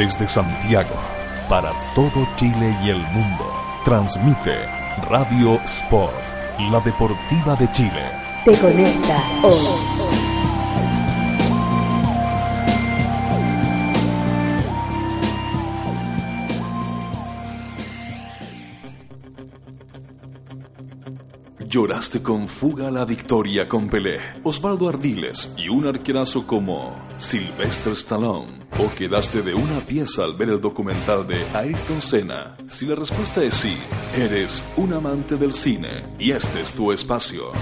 Desde Santiago, para todo Chile y el mundo, transmite Radio Sport, la deportiva de Chile. Te conecta hoy. Lloraste con fuga la victoria con Pelé, Osvaldo Ardiles y un arquerazo como Sylvester Stallone. ¿O quedaste de una pieza al ver el documental de Ayrton Senna? Si la respuesta es sí, eres un amante del cine y este es tu espacio.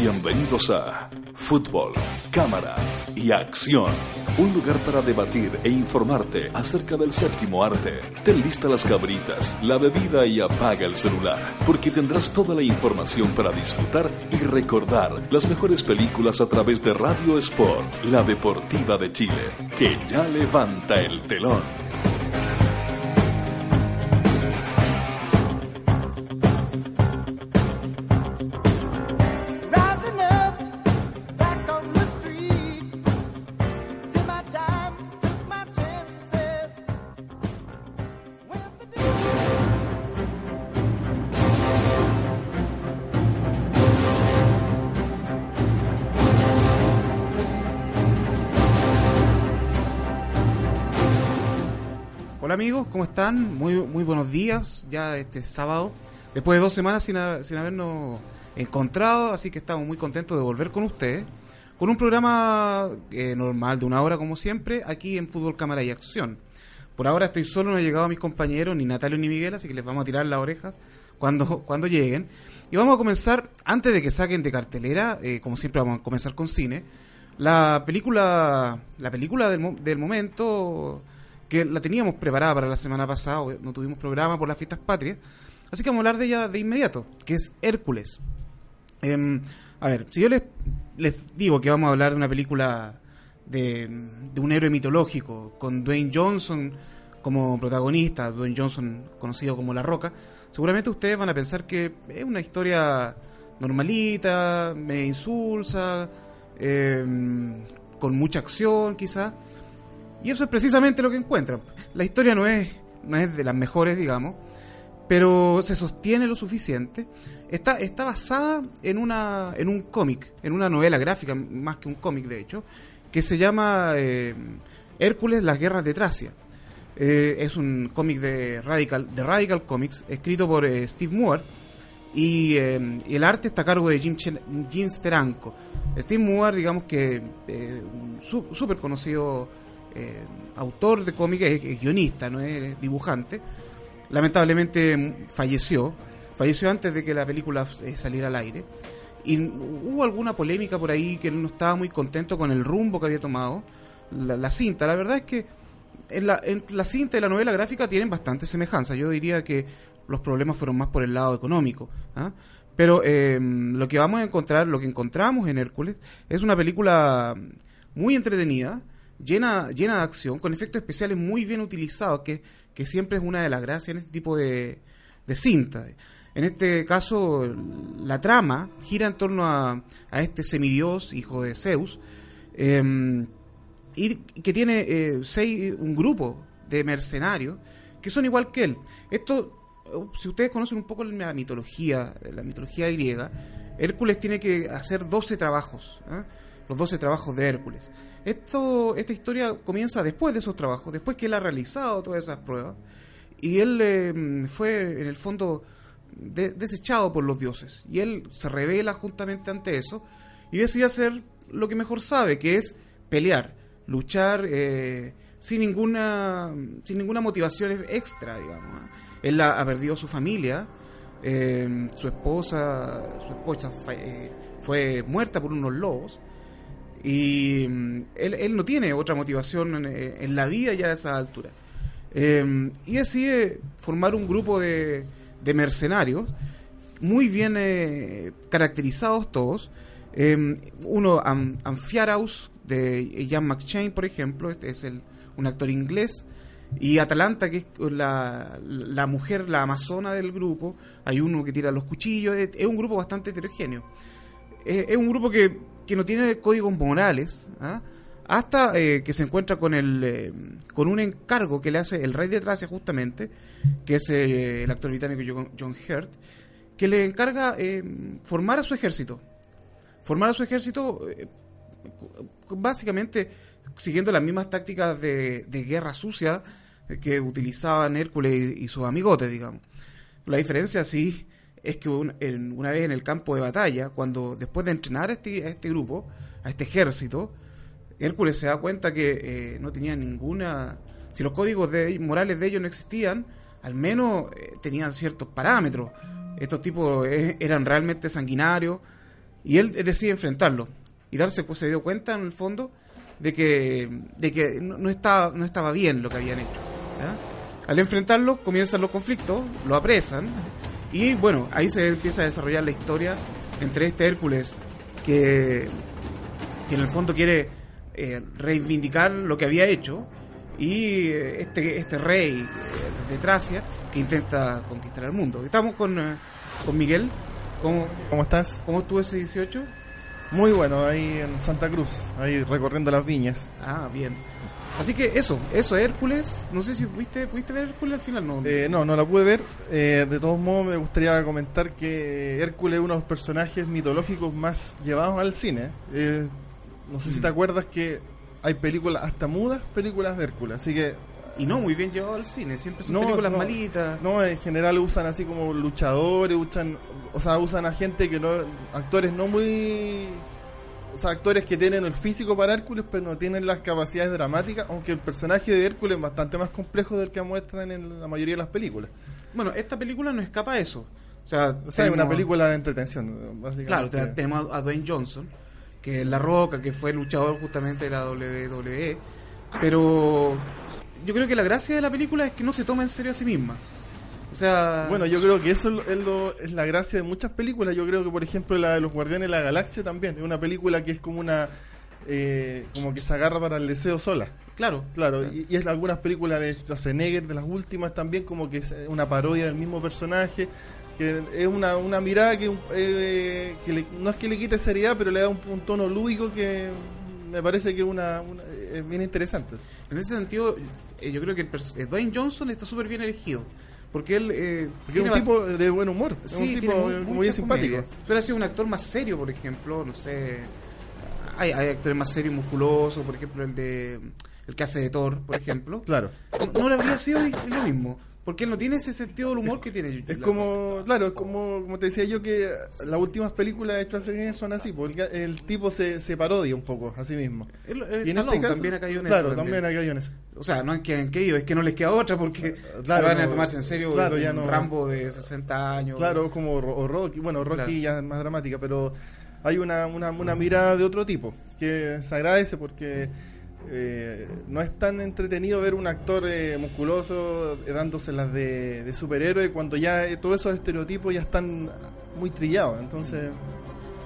Bienvenidos a Fútbol, Cámara y Acción. Un lugar para debatir e informarte acerca del séptimo arte. Ten lista las cabritas, la bebida y apaga el celular, porque tendrás toda la información para disfrutar y recordar las mejores películas a través de Radio Sport, la deportiva de Chile, que ya levanta el telón. ¿Cómo están? Muy, muy buenos días, ya este sábado, después de dos semanas sin, sin habernos encontrado, así que estamos muy contentos de volver con ustedes, con un programa eh, normal de una hora como siempre, aquí en Fútbol Cámara y Acción. Por ahora estoy solo, no he llegado a mis compañeros, ni Natalio ni Miguel, así que les vamos a tirar las orejas cuando, cuando lleguen. Y vamos a comenzar, antes de que saquen de cartelera, eh, como siempre vamos a comenzar con cine, la película, la película del, del momento que la teníamos preparada para la semana pasada, no tuvimos programa por las fiestas patrias, así que vamos a hablar de ella de inmediato, que es Hércules. Em, a ver, si yo les, digo que vamos a hablar de una película de, de un héroe mitológico, con Dwayne Johnson como protagonista, Dwayne Johnson conocido como La Roca, seguramente ustedes van a pensar que es una historia normalita, me insulsa, em, con mucha acción quizás, y eso es precisamente lo que encuentran. La historia no es, no es de las mejores, digamos, pero se sostiene lo suficiente. Está, está basada en, una, en un cómic, en una novela gráfica, más que un cómic de hecho, que se llama eh, Hércules, las guerras de Tracia. Eh, es un cómic de Radical, de Radical Comics, escrito por eh, Steve Moore, y, el arte está a cargo de Jim, Jim Steranko. Steve Moore, digamos que súper conocido eh, autor de cómics, es, guionista, no es dibujante. Lamentablemente falleció, falleció antes de que la película eh, saliera al aire. Y hubo alguna polémica por ahí que él no estaba muy contento con el rumbo que había tomado la, cinta. La verdad es que en la, cinta y la novela gráfica tienen bastante semejanza. Yo diría que los problemas fueron más por el lado económico. ¿ah? Pero em, lo que vamos a encontrar, lo que encontramos en Hércules, es una película muy entretenida, llena, llena de acción, con efectos especiales muy bien utilizados, que, que siempre es una de las gracias en este tipo de, de cinta. En este caso, la trama gira en torno a, a este semidios, hijo de Zeus, em, y que tiene eh, seis, un grupo de mercenarios que son igual que él. Esto, si ustedes conocen un poco la mitología, la mitología griega, Hércules tiene que hacer 12 trabajos, ¿eh? los 12 trabajos de Hércules. Esto, esta historia comienza después de esos trabajos, después que él ha realizado todas esas pruebas, y él eh, fue en el fondo desechado por los dioses, y él se revela justamente ante eso, y decide hacer lo que mejor sabe, que es pelear, luchar eh, sin ninguna sin ninguna motivación extra, digamos. Él ha, perdido su familia, eh, su esposa, su esposa fue muerta por unos lobos, y mm, él, él no tiene otra motivación en, la vida ya a esa altura. Em, y decide formar un grupo de, de mercenarios, muy bien eh, caracterizados todos. Em, uno, Amphiaraus, de Ian McShane, por ejemplo, este es el, un actor inglés. Y Atalanta, que es la, la mujer, la amazona del grupo. Hay uno que tira los cuchillos. Es, un grupo bastante heterogéneo. es un grupo que que no tiene códigos morales, ¿ah? hasta eh, que se encuentra con el eh, con un encargo que le hace el rey de Tracia justamente, que es eh, el actor británico John, Hurt, que le encarga formar a su ejército. Formar a su ejército básicamente siguiendo las mismas tácticas de, guerra sucia que utilizaban Hércules y, sus amigotes, digamos. La diferencia sí es que una vez en el campo de batalla, cuando después de entrenar este, a este grupo, a este ejército, Hércules se da cuenta que eh, no tenía ninguna... Si los códigos de, morales de ellos no existían, al menos eh, tenían ciertos parámetros. Estos tipos eh, eran realmente sanguinarios y él decide enfrentarlo. Y darse, pues se dio cuenta en el fondo de que, de que no, estaba, no estaba bien lo que habían hecho. Al enfrentarlo comienzan los conflictos, lo apresan y bueno, ahí se empieza a desarrollar la historia entre este Hércules que, que en el fondo quiere eh, reivindicar lo que había hecho y eh, este, este rey eh, de Tracia que intenta conquistar el mundo. Estamos con, con Miguel. ¿Cómo, ¿Cómo estás? ¿Cómo estuvo ese 18? Muy bueno, ahí en Santa Cruz, ahí recorriendo las viñas. Ah, bien. Así que eso, eso, Hércules. No sé si pudiste, pudiste ver Hércules al final, ¿no? no, no la pude ver. de todos modos, me gustaría comentar que Hércules es uno de los personajes mitológicos más llevados al cine. No sé si te acuerdas que hay películas, hasta mudas películas de Hércules, así que... Y no muy bien llevado al cine, siempre son películas malitas. No, en general usan así como luchadores, usan, o sea, usan a gente que no, actores no muy... O sea, actores que tienen el físico para Hércules, pero no tienen las capacidades dramáticas, aunque el personaje de Hércules es bastante más complejo del que muestran en la mayoría de las películas. Bueno, esta película no escapa a eso. O sea, es una película de entretención, básicamente. Claro, tenemos a Dwayne Johnson, que La Roca, que fue luchador justamente de la WWE. Pero yo creo que la gracia de la película es que no se toma en serio a sí misma. O sea... Bueno, yo creo que eso es, lo, es la gracia de muchas películas. Yo creo que, por ejemplo, la de los Guardianes de la Galaxia también. Es una película que es como una... Eh, como que se agarra para el deseo sola. Claro. Claro, Y, es algunas películas de Schwarzenegger, de las últimas también, como que es una parodia del mismo personaje que es una, una mirada que, eh, que no es que le quite seriedad, pero le da un, tono lúdico que me parece que es una, es bien interesante. En ese sentido, eh, yo creo que el Dwayne Johnson está súper bien elegido. Porque él eh, es un tipo de buen humor, es un tipo muy, simpático. Pero ha sido un actor más serio, por ejemplo, no sé. Hay, hay actores más serios, musculosos, por ejemplo, el de el que hace de Thor, por ejemplo. Claro. No, no le habría sido lo mismo. Porque él no tiene ese sentido del humor que tiene. Es como, claro, es como, como te decía yo que las últimas películas de Schwarzenegger son así, porque el, tipo se, se, parodia un poco a sí mismo. y en este caso, también ha caído en claro, eso. también ha caído en eso. O sea, no es que han caído, es que no les queda otra porque se van a tomarse en serio claro, ya no, Rambo de 60 años. Claro, como o Rocky, bueno, Rocky ya es más dramática, pero hay una, una, una mirada de otro tipo que se agradece porque eh, no es tan entretenido ver un actor eh, musculoso eh, dándose las de, superhéroe cuando ya todos esos estereotipos ya están muy trillados. Entonces.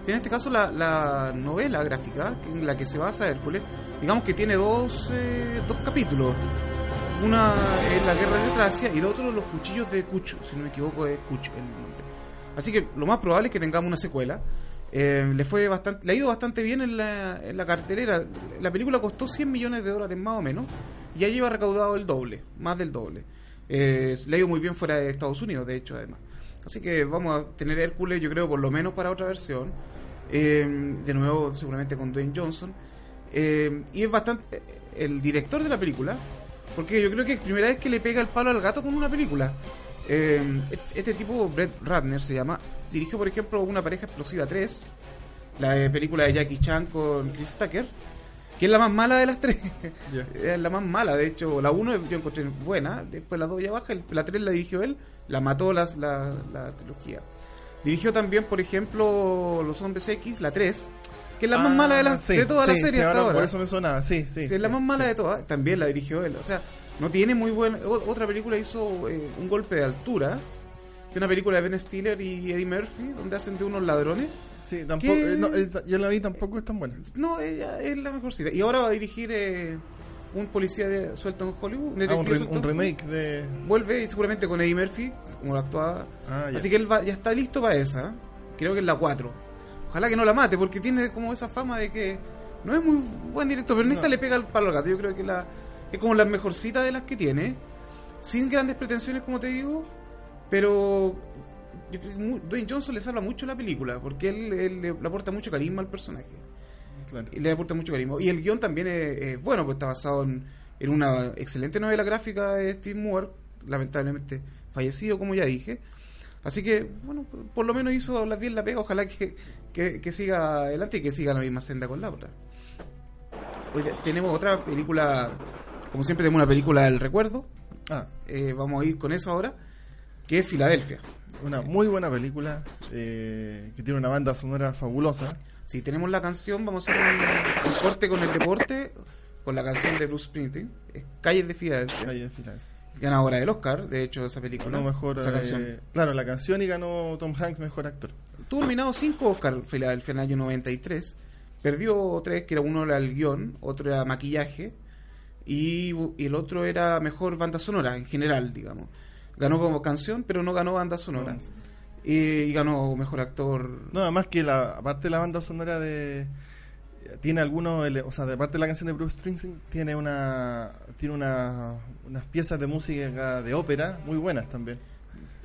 en este caso la, novela gráfica en la que se basa Hércules, digamos que tiene dos, dos capítulos. Una es la guerra de Tracia y el otro los cuchillos de Cucho, si no me equivoco es Cucho el nombre. Así que lo más probable es que tengamos una secuela. Eh, le fue bastante, le ha ido bastante bien en la, en la cartelera. La película costó 100 millones de dólares más o menos y ya lleva recaudado el doble, más del doble. Eh, le ha ido muy bien fuera de Estados Unidos, de hecho, además. Así que vamos a tener Hércules, yo creo, por lo menos para otra versión. Eh, de nuevo, seguramente con Dwayne Johnson. y es bastante el director de la película, porque yo creo que es primera vez que le pega el palo al gato con una película. este tipo, Brett Ratner se llama, dirigió, por ejemplo, Una pareja explosiva 3, la película de Jackie Chan con Chris Tucker, que es la más mala de las tres. es la más mala, de hecho, la 1 yo encontré buena, después la 2 ya baja, la 3 la dirigió él, la mató las, la, la trilogía. Dirigió también, por ejemplo, Los Hombres X, la 3, que es la más mala de, las, de toda la serie hasta ahora. Por eso me sonaba, sí, sí. es la más mala de todas, también la dirigió él. O sea, no tiene muy buena. Otra película hizo eh, Un golpe de altura, que una película de Ben Stiller y Eddie Murphy, donde hacen de unos ladrones. Sí, tampoco, eh, yo la vi, tampoco es tan buena. No, ella es la mejor cita. Y ahora va a dirigir eh, un policía de, suelto en Hollywood. Ah, un, remake de... Vuelve seguramente con Eddie Murphy, como la actuaba. Ah, Así que él ya está listo para esa. Creo que es la 4. Ojalá que no la mate, porque tiene como esa fama de que no es muy buen director, pero en esta No. le pega el palo al gato. Yo creo que la, es como la mejorcita de las que tiene, sin grandes pretensiones, como te digo, pero Dwayne Johnson le salva mucho la película, porque él, él le, aporta mucho carisma al personaje. Claro. Y le aporta mucho carisma. Y el guion también es, es bueno, pues está basado en, en una excelente novela gráfica de Steve Moore, lamentablemente fallecido, como ya dije. Así que, bueno, por lo menos hizo bien la pega. Ojalá que, que, que siga adelante y que siga la misma senda con la otra. Hoy tenemos otra película, como siempre, tenemos una película del recuerdo. Ah, Eh, vamos a ir con eso ahora, que es Filadelfia. una muy buena película eh, que tiene una banda sonora fabulosa. Si tenemos la canción, vamos a hacer un, un corte con el deporte, con la canción de Bruce Springsteen, es Calles de Filadelfia, Ahí en Filadelfia. ganadora del Oscar, de hecho, esa película. Ganó mejor, esa eh, canción. claro, la canción y ganó Tom Hanks mejor actor. Tuvo nominado cinco Oscar Filadelfia en el año 93. Perdió tres, que era uno era el guion, otro era maquillaje y, y el otro era mejor banda sonora en general, digamos. Ganó como canción, pero no ganó banda sonora. No. Y, ganó mejor actor. No, además que la, aparte de la banda sonora de tiene algunos, o sea, de parte de la canción de Bruce Springsteen tiene una tiene una, unas piezas de música de ópera muy buenas también.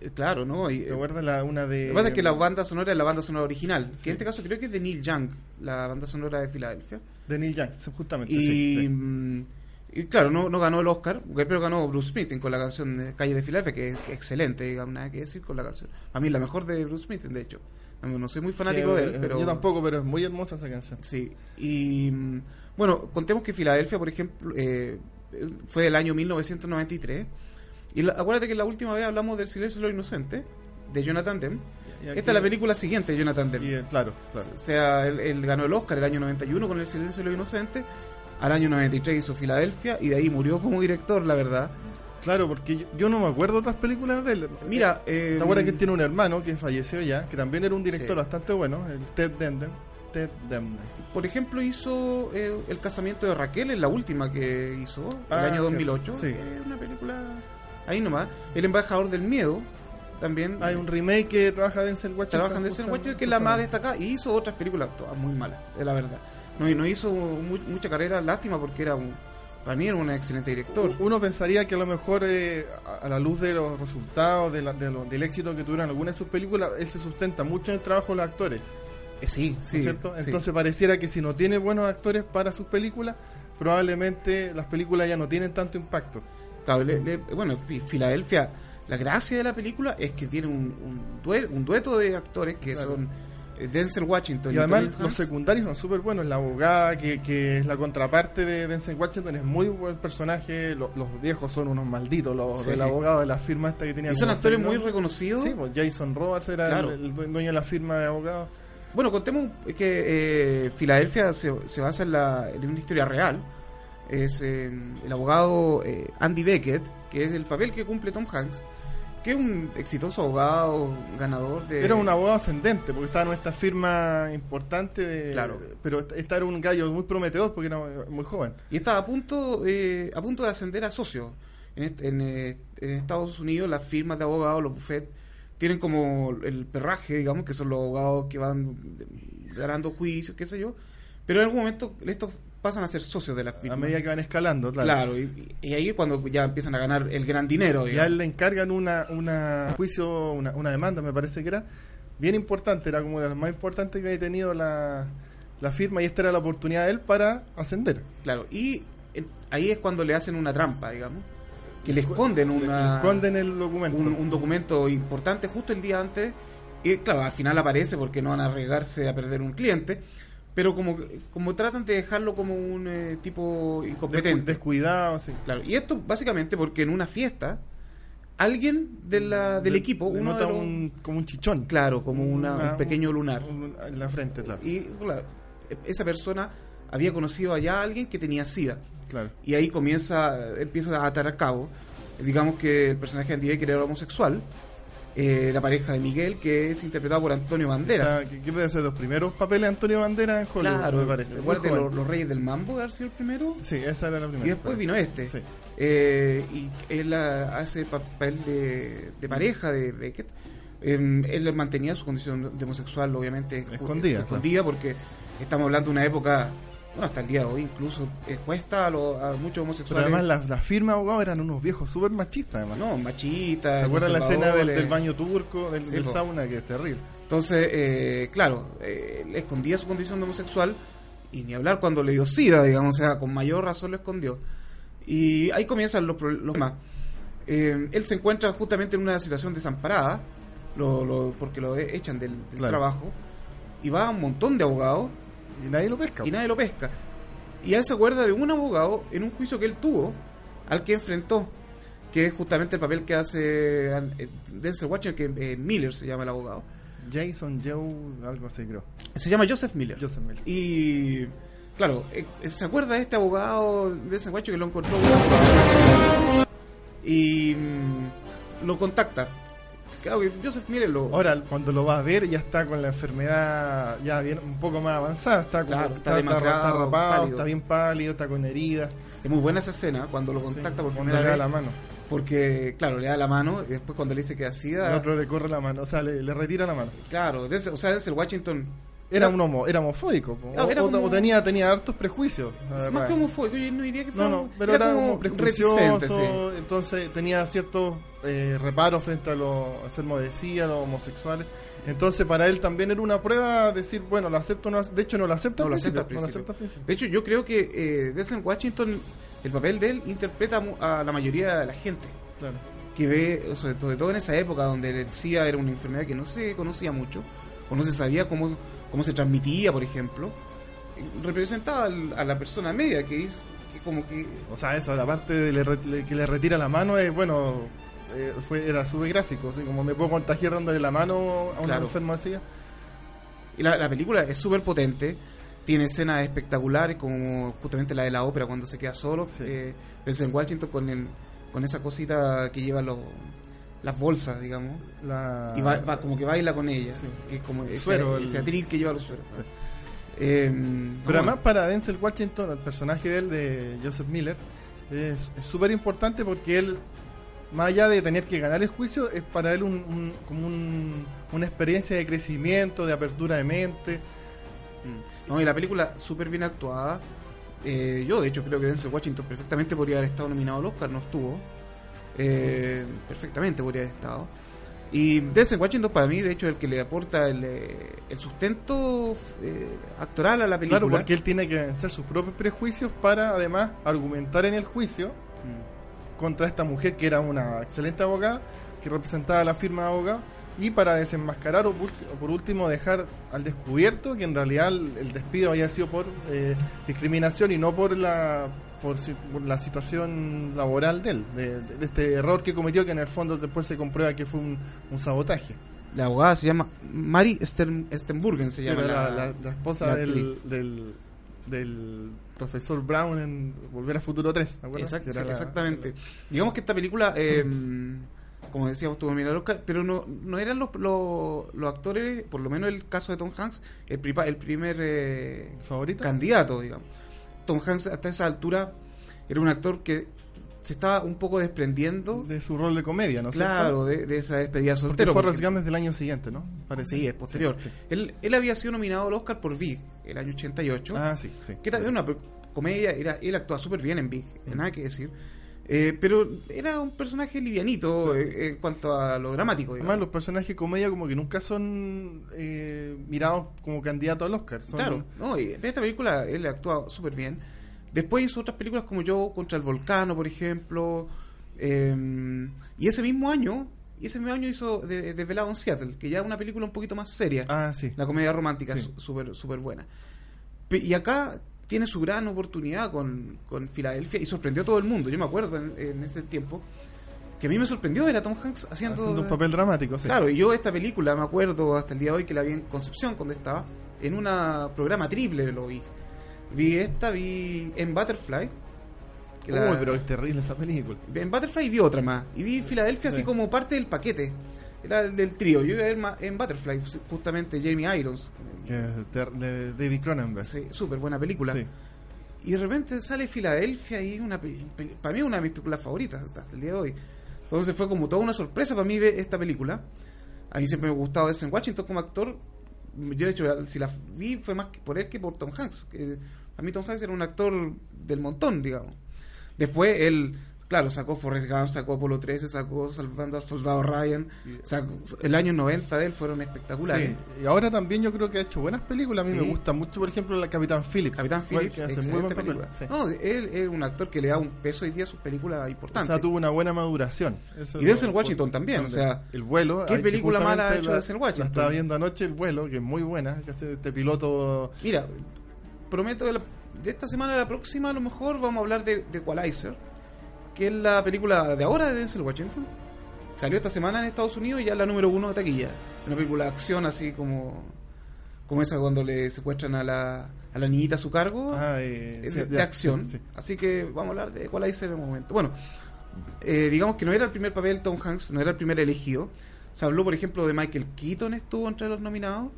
Eh, Claro, ¿no? Y, ¿Te acuerdas la una de Lo que pasa es que la banda sonora es la banda sonora original, que en este caso creo que es de Neil Young, la banda sonora de Filadelfia. de Neil Young, justamente, Y, sí, sí. Y claro, no, no ganó el Oscar, pero ganó Bruce Springsteen con la canción de Calle de Filadelfia, que es excelente, digamos, nada que decir con la canción. A mí la mejor de Bruce Springsteen, de hecho. No, no soy muy fanático Sí, de él, eh, pero... yo tampoco, pero es muy hermosa esa canción. Sí, y mm, bueno, contemos que Filadelfia, por ejemplo, eh, fue del año 1993. Y la- acuérdate que la última vez hablamos del Silencio de los Inocentes, de Jonathan Demme. Esta es la película siguiente de Jonathan Demme. y, eh, claro, claro. O sea, él, él ganó el Oscar el año 91 con El Silencio de los Inocentes. Al año 93 hizo Filadelfia y de ahí murió como director, la verdad. Claro, porque yo, yo no me acuerdo de otras películas de él. Mira, eh, ¿Te acuerdas que él tiene un hermano que falleció ya, que también era un director Sí. bastante bueno, el Ted Demden? Ted Demden. por ejemplo, hizo eh, El casamiento de Raquel, en la última que hizo, Ah, el año sí, 2008. sí. es una película ahí nomás. El embajador del miedo, también. Hay un remake que trabaja Denzel Washington. Trabaja en Denzel Washington, que es la más destacada, y hizo otras películas todas muy malas, es la verdad. No, y no hizo mu- mucha carrera, lástima, porque era un, para mí era un excelente director. Uno pensaría que a lo mejor, eh, a la luz de los resultados, de la- de lo- del éxito que tuvieron algunas de sus películas, él se sustenta mucho en el trabajo de los actores. Eh, sí, ¿no sí. cierto? sí. Entonces pareciera que si no tiene buenos actores para sus películas, probablemente las películas ya no tienen tanto impacto. Claro, le- le- bueno, Fi- Filadelfia, la gracia de la película es que tiene un, un, due- un dueto de actores que Claro. son Denzel Washington Y además Tony los secundarios son súper buenos. La abogada, que, que es la contraparte de Denzel Washington, es muy buen personaje. Lo- los viejos son unos malditos, los Sí. del abogado de la firma esta que tenía. Y son actores muy reconocidos. Sí, pues Jason Roberts era Claro. el, el dueño de la firma de abogados. Bueno, contemos que eh, Filadelfia se, se basa en, la, en una historia real. Es eh, el abogado eh, Andy Beckett, que es el papel que cumple Tom Hanks, que es un exitoso abogado, ganador de... Era un abogado ascendente, porque estaba en esta firma importante. de- Claro. Pero esta- era un gallo muy prometedor porque era muy joven. Y estaba a punto, eh, a punto de ascender a socio. En, est- en, eh, en Estados Unidos las firmas de abogados, los bufetes, tienen como el perraje, digamos, que son los abogados que van ganando juicios, qué sé yo. Pero en algún momento estos pasan a ser socios de la firma. A medida que van escalando, claro. Claro, y, y ahí es cuando ya empiezan a ganar el gran dinero. Y a digamos. él le encargan una, una juicio, una, una demanda, me parece que era, bien importante, era como la más importante que había tenido la, la firma y esta era la oportunidad de él para ascender. Claro, y ahí es cuando le hacen una trampa, digamos, que le esconden una, le esconden el documento. un, un documento importante justo el día antes. Y claro, al final aparece porque no van a arriesgarse a perder un cliente. Pero como, como tratan de dejarlo como un eh, tipo incompetente. descuidado, sí. Claro, y esto básicamente porque en una fiesta, alguien de la, del equipo, uno nota de los- un, como un chichón. claro, como una- Una- un pequeño lunar. un- en la frente, claro. Y claro, esa persona había conocido allá a alguien que tenía SIDA. claro. Y ahí comienza, empieza a atar a cabo. Digamos que el personaje de Andy Baker era homosexual. Eh, la pareja de Miguel, que es interpretado por Antonio Banderas. Ah, que debe ser los primeros papeles de Antonio Banderas en Hollywood, claro, me parece. los, los Reyes del Mambo, haber sido el primero. Sí, esa era la primera. Y después vino este. Sí. Eh, y él hace papel de, de pareja de Beckett. Em, él mantenía su condición de homosexual, obviamente, Escondida, escondida porque estamos hablando de una época bueno, hasta el día de hoy incluso eh, cuesta a, lo- a muchos Pero homosexuales. además las la firmas de abogados eran unos viejos súper machistas, además. no, machistas. ¿Te acuerdas la escena del, baño turco, del, Sí, del po. sauna, que es terrible? Entonces, eh, claro, eh, escondía su condición de homosexual y ni hablar cuando le dio sida, digamos, o sea, con mayor razón lo escondió. Y ahí comienzan los problemas. Eh, él se encuentra justamente en una situación desamparada, lo, lo- porque lo echan del, del Claro. trabajo, y va a un montón de abogados Y nadie lo pesca. y nadie lo pesca. Y él se acuerda de un abogado en un juicio que él tuvo, al que enfrentó, que es justamente el papel que hace eh, Denzel Washington, que eh, Miller se llama el abogado. Jason Joe, algo así creo. Se llama Joseph Miller. Joseph Miller. Y claro, eh, se acuerda de este abogado de ese guacho que lo encontró y mm, lo contacta. Claro que Joseph Miller lo Ahora, cuando lo vas a ver, ya está con la enfermedad ya bien un poco más avanzada. Está, como, Claro, está está, está, demacrado, está rapado, pálido. está bien pálido, está con heridas. es muy buena esa escena cuando lo contacta por cuando primera le da la mano. porque claro, le da la mano y después cuando le dice que así El otro le corre la mano, o sea, le, le retira la mano. claro, o sea, Denzel Washington Era un homo, era homofóbico. o, era como- tenía, tenía hartos prejuicios. es más que homofóbico, yo no diría que fue No, pero era, como prejuicioso, sí. entonces tenía ciertos eh, reparos frente a los enfermos de SIDA, a los homosexuales. Entonces para él también era una prueba decir, bueno, lo acepto no, de hecho no lo acepta No lo acepta no lo. De hecho, yo creo que eh, Denzel Washington, el papel de él interpreta a la mayoría de la gente. Claro. que ve, sobre todo, sobre todo en esa época donde el SIDA era una enfermedad que no se conocía mucho, o no se sabía cómo, cómo se transmitía, por ejemplo, representaba al- a la persona media, que es que como que... O sea, eso, la parte de le re- le- que le retira la mano es, bueno, eh, fue, era súper gráfico, así como me puedo contagiar dándole la mano a un Claro. enfermo así. Y la, la película es súper potente, tiene escenas espectaculares, como justamente la de la ópera cuando se queda solo, Sí. eh, Denzel Washington con, el, con esa cosita que lleva los, las bolsas, digamos, La... y va, va como que baila con ella, Sí. que es como ese, Suero, el- ese atril que lleva los sueros. Sí. Eh, Pero además para Denzel Washington, el personaje de él, de Joseph Miller, es es súper importante porque él, más allá de tener que ganar el juicio, es para él un, un- como un- una experiencia de crecimiento, de apertura de mente. Mm. No, y la película súper bien actuada. Eh, yo, de hecho, creo que Denzel Washington perfectamente podría haber estado nominado al Oscar, no estuvo. Eh, perfectamente podría haber estado. Y Denzel Washington, para mí, de hecho, es el que le aporta el, eh, el sustento eh, actoral a la película. Claro, porque él tiene que vencer sus propios prejuicios para además argumentar en el juicio Mm. contra esta mujer que era una excelente abogada, que representaba la firma de abogados, y para desenmascarar o por, o por último dejar al descubierto que en realidad el, el despido había sido por eh, discriminación y no por la por, por la situación laboral de él, de, este error que cometió que en el fondo después se comprueba que fue un, un sabotaje. La abogada se llama Mary Stern, Stenburgen, se llama la, la, la- la esposa del, del, del profesor Brown en Volver a Futuro 3. ¿te acuerdas? Exact- Que era la- exactamente. Digamos que esta película, eh, como decíamos, tuvo nominado al Oscar, pero no, no eran los, los, los actores, por lo menos el caso de Tom Hanks, el, pripa- el primer eh, ¿Favorito? candidato, digamos. Tom Hanks hasta esa altura era un actor que se estaba un poco desprendiendo, de su rol de comedia, ¿no claro, de, de esa despedida Porque soltero. Forrest porque- Gump es del año siguiente, ¿no? Parece. Sí, es posterior. Sí, sí. Él, él había sido nominado al Oscar por Big, el año 88. Ah, sí, sí. que también una comedia, era, él actúa súper bien en Big, nada que decir. Eh, pero era un personaje livianito eh, en cuanto a lo dramático. Además, digamos. los personajes de comedia como que nunca son eh, mirados como candidatos al Oscar. Son- Claro, no, y en esta película él actúa súper bien. Después hizo otras películas como Yo contra el Volcano, por ejemplo. eh, y ese mismo año, ese mismo año hizo de- Desvelado en Seattle, que ya es una película un poquito más seria. Ah, sí. La comedia romántica, Sí. súper súper buena. Pe- Y acá tiene su gran oportunidad con, con Filadelfia y sorprendió a todo el mundo. Yo me acuerdo en, en ese tiempo que a mí me sorprendió ver a Tom Hanks haciendo... Haciendo un papel dramático, sí. Claro, y yo esta película me acuerdo hasta el día de hoy que la vi en Concepción cuando estaba, en un programa triple lo vi. Vi esta, vi en Butterfly. que la- Uy, pero es terrible esa película. En Butterfly vi otra más. Y vi Filadelfia así Sí. como parte del paquete. Era el del trío. Yo iba a ver en Butterfly, justamente Jamie Irons. Que de, David Cronenberg. Sí, súper buena película. Sí. Y de repente sale Filadelfia y una para mí es una de mis películas favoritas hasta el día de hoy. Entonces fue como toda una sorpresa para mí ver esta película. A mí siempre me ha gustado ese en Washington como actor. Yo de hecho si la vi fue más por él que por Tom Hanks. que A mí Tom Hanks era un actor del montón, digamos. Después él Claro, sacó Forrest Gump, sacó Apolo 13, sacó Salvando al Soldado Ryan. Sacó, el año 90 de él fueron espectaculares. Sí, y ahora también yo creo que ha hecho buenas películas. A mí me gusta mucho, por ejemplo, la Capitán Phillips. Capitán Phillips, que hace muy buena película. No, él es un actor que le da un peso hoy día a sus películas importantes. O sea, tuvo una buena maduración. y Denzel Washington también, o sea... El vuelo... ¿Qué película mala ha hecho Denzel Washington? estaba viendo anoche El vuelo, que es muy buena, que hace este piloto... Mira, prometo de, de esta semana a la próxima a lo mejor vamos a hablar de, de Equalizer que es la película de ahora de Denzel Washington. Salió esta semana en Estados Unidos y ya es la número uno de taquilla. Una película de acción así como como esa cuando le secuestran a la, a la niñita a su cargo. Ah, eh, de, acción. Así que vamos a hablar de Equalizer en un momento. Bueno, eh, digamos que no era el primer papel Tom Hanks, no era el primer elegido. Se habló, por ejemplo, de Michael Keaton, estuvo entre los nominados.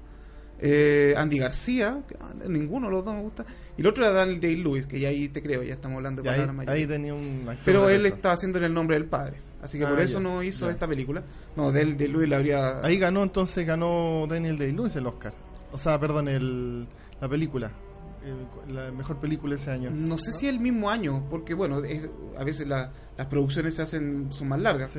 Eh, Andy García, ah, ninguno de los dos me gusta. Y el otro era Daniel Day-Lewis, que ya ahí te creo, ya estamos hablando de ahí, ahí tenía un Pero él estaba haciendo en el nombre del padre. Así que por ah, eso no hizo esta película. No, Daniel Day-Lewis la habría. Ahí ganó, entonces ganó Daniel Day-Lewis el Oscar. O sea, perdón, el, la película. la mejor película ese año. No sé si el mismo año, porque bueno, a veces las producciones se hacen son más largas.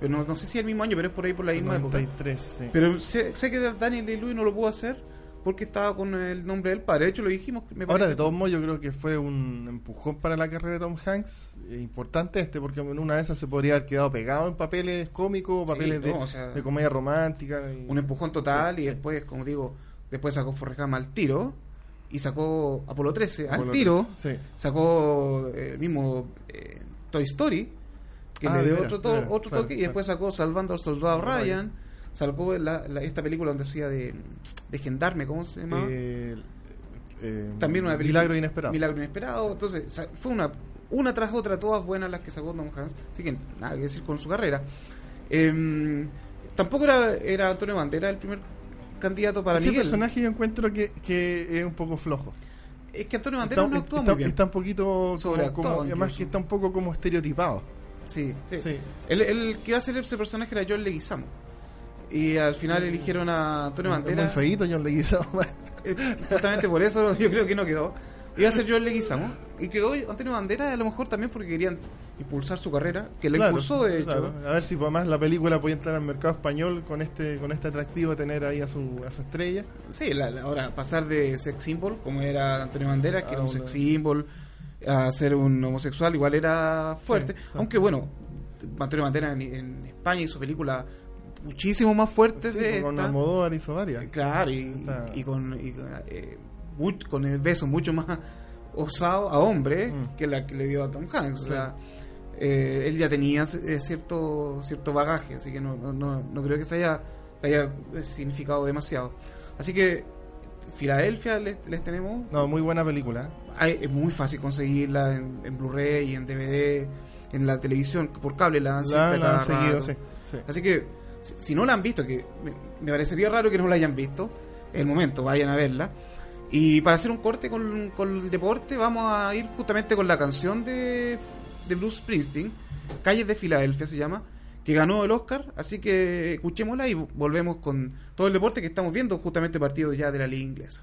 pero, no, sé si el mismo año, pero es por ahí por la misma 93, Sí. Pero sé, sé que Daniel Day-Lewis no lo pudo hacer porque estaba con el nombre del padre. De hecho, lo dijimos. Ahora, de todos modos, yo creo que fue un empujón para la carrera de Tom Hanks. Eh, importante este, porque en una de esas se podría haber quedado pegado en papeles cómicos, papeles de, comedia romántica. Un empujón total, y después, como digo, después sacó Forrejama al tiro. Y sacó Apolo 13 al tiro. Sacó eh, el mismo eh, Toy Story, que ah, le dio otro, otro toque. Y después sacó Salvando al Soldado Ryan Salvó esta película donde hacía de, de gendarme, ¿cómo se llama? Eh, eh, También una película. Milagro Inesperado. Milagro Inesperado. Entonces, fue una, una tras otra, todas buenas las que sacó Tom Hanks. Así que nada que decir con su carrera. Em, tampoco era, era Antonio Bandera el primer candidato para Ese personaje yo encuentro que, que es un poco flojo. Es que Antonio Bandera no actúa muy bien. Está un poquito como, además que está un poco como estereotipado. Sí, sí. sí. El, el que iba a ser ese personaje era John Leguizamo. Y al final eligieron a Antonio Bandera. Muy feíto John Leguizamo. Eh, justamente por eso yo creo que no quedó. Iba a ser John Leguizamo. Y quedó Antonio Bandera a lo mejor también porque querían impulsar su carrera, que le impulsó de hecho. A ver si además la película puede entrar al mercado español con este con este atractivo de tener ahí a su, a su estrella. Sí, ahora pasar de sex symbol, como era Antonio Bandera, que era un sex symbol, a ser un homosexual, igual era fuerte. Aunque bueno, Antonio Bandera en, España y su película muchísimo más fuertes de con Almodóvar hizo varias claro y, con eh, con el beso mucho más osado a hombre mm. que la que le dio a Tom Hanks o sea eh, él ya tenía eh, cierto cierto bagaje así que no, no, no creo que se haya, haya significado demasiado así que Filadelfia les, tenemos no muy buena película es muy fácil conseguirla en, Blu-ray y en DVD en la televisión por cable la han, seguido sí. así que si, no la han visto, que me, parecería raro que no la hayan visto, en el momento, vayan a verla. Y para hacer un corte con, el deporte, vamos a ir justamente con la canción de, de Bruce Springsteen, Calles de Filadelfia se llama, que ganó el Oscar. Así que escuchémosla y volvemos con todo el deporte que estamos viendo, justamente partido ya de la liga inglesa.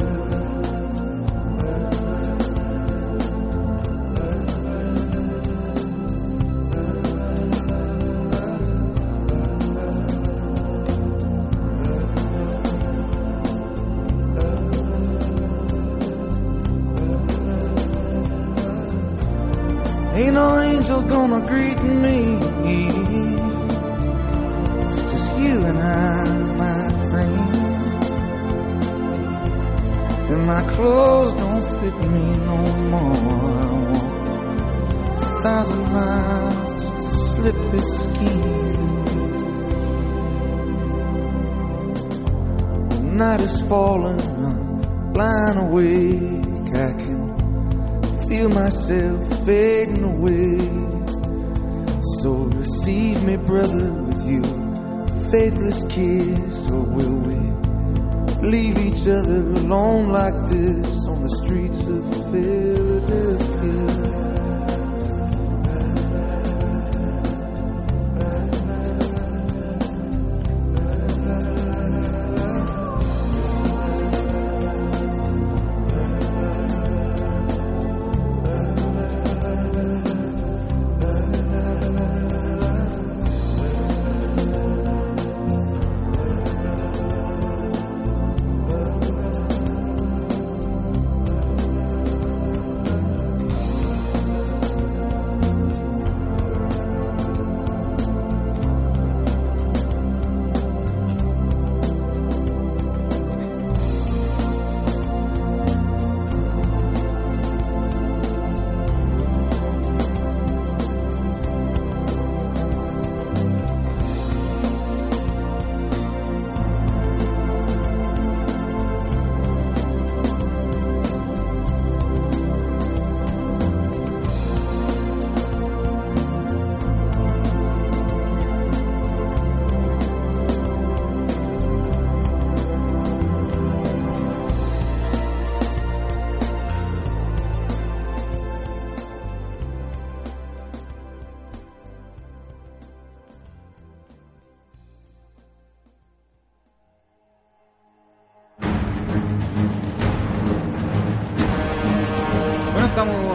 My clothes don't fit me no more. I walk a thousand miles just to slip this skin. The night is falling, I'm blind awake. I can feel myself fading away. So receive me, brother, with you, faithless kiss, or will we leave each other alone like this on the streets of Philadelphia?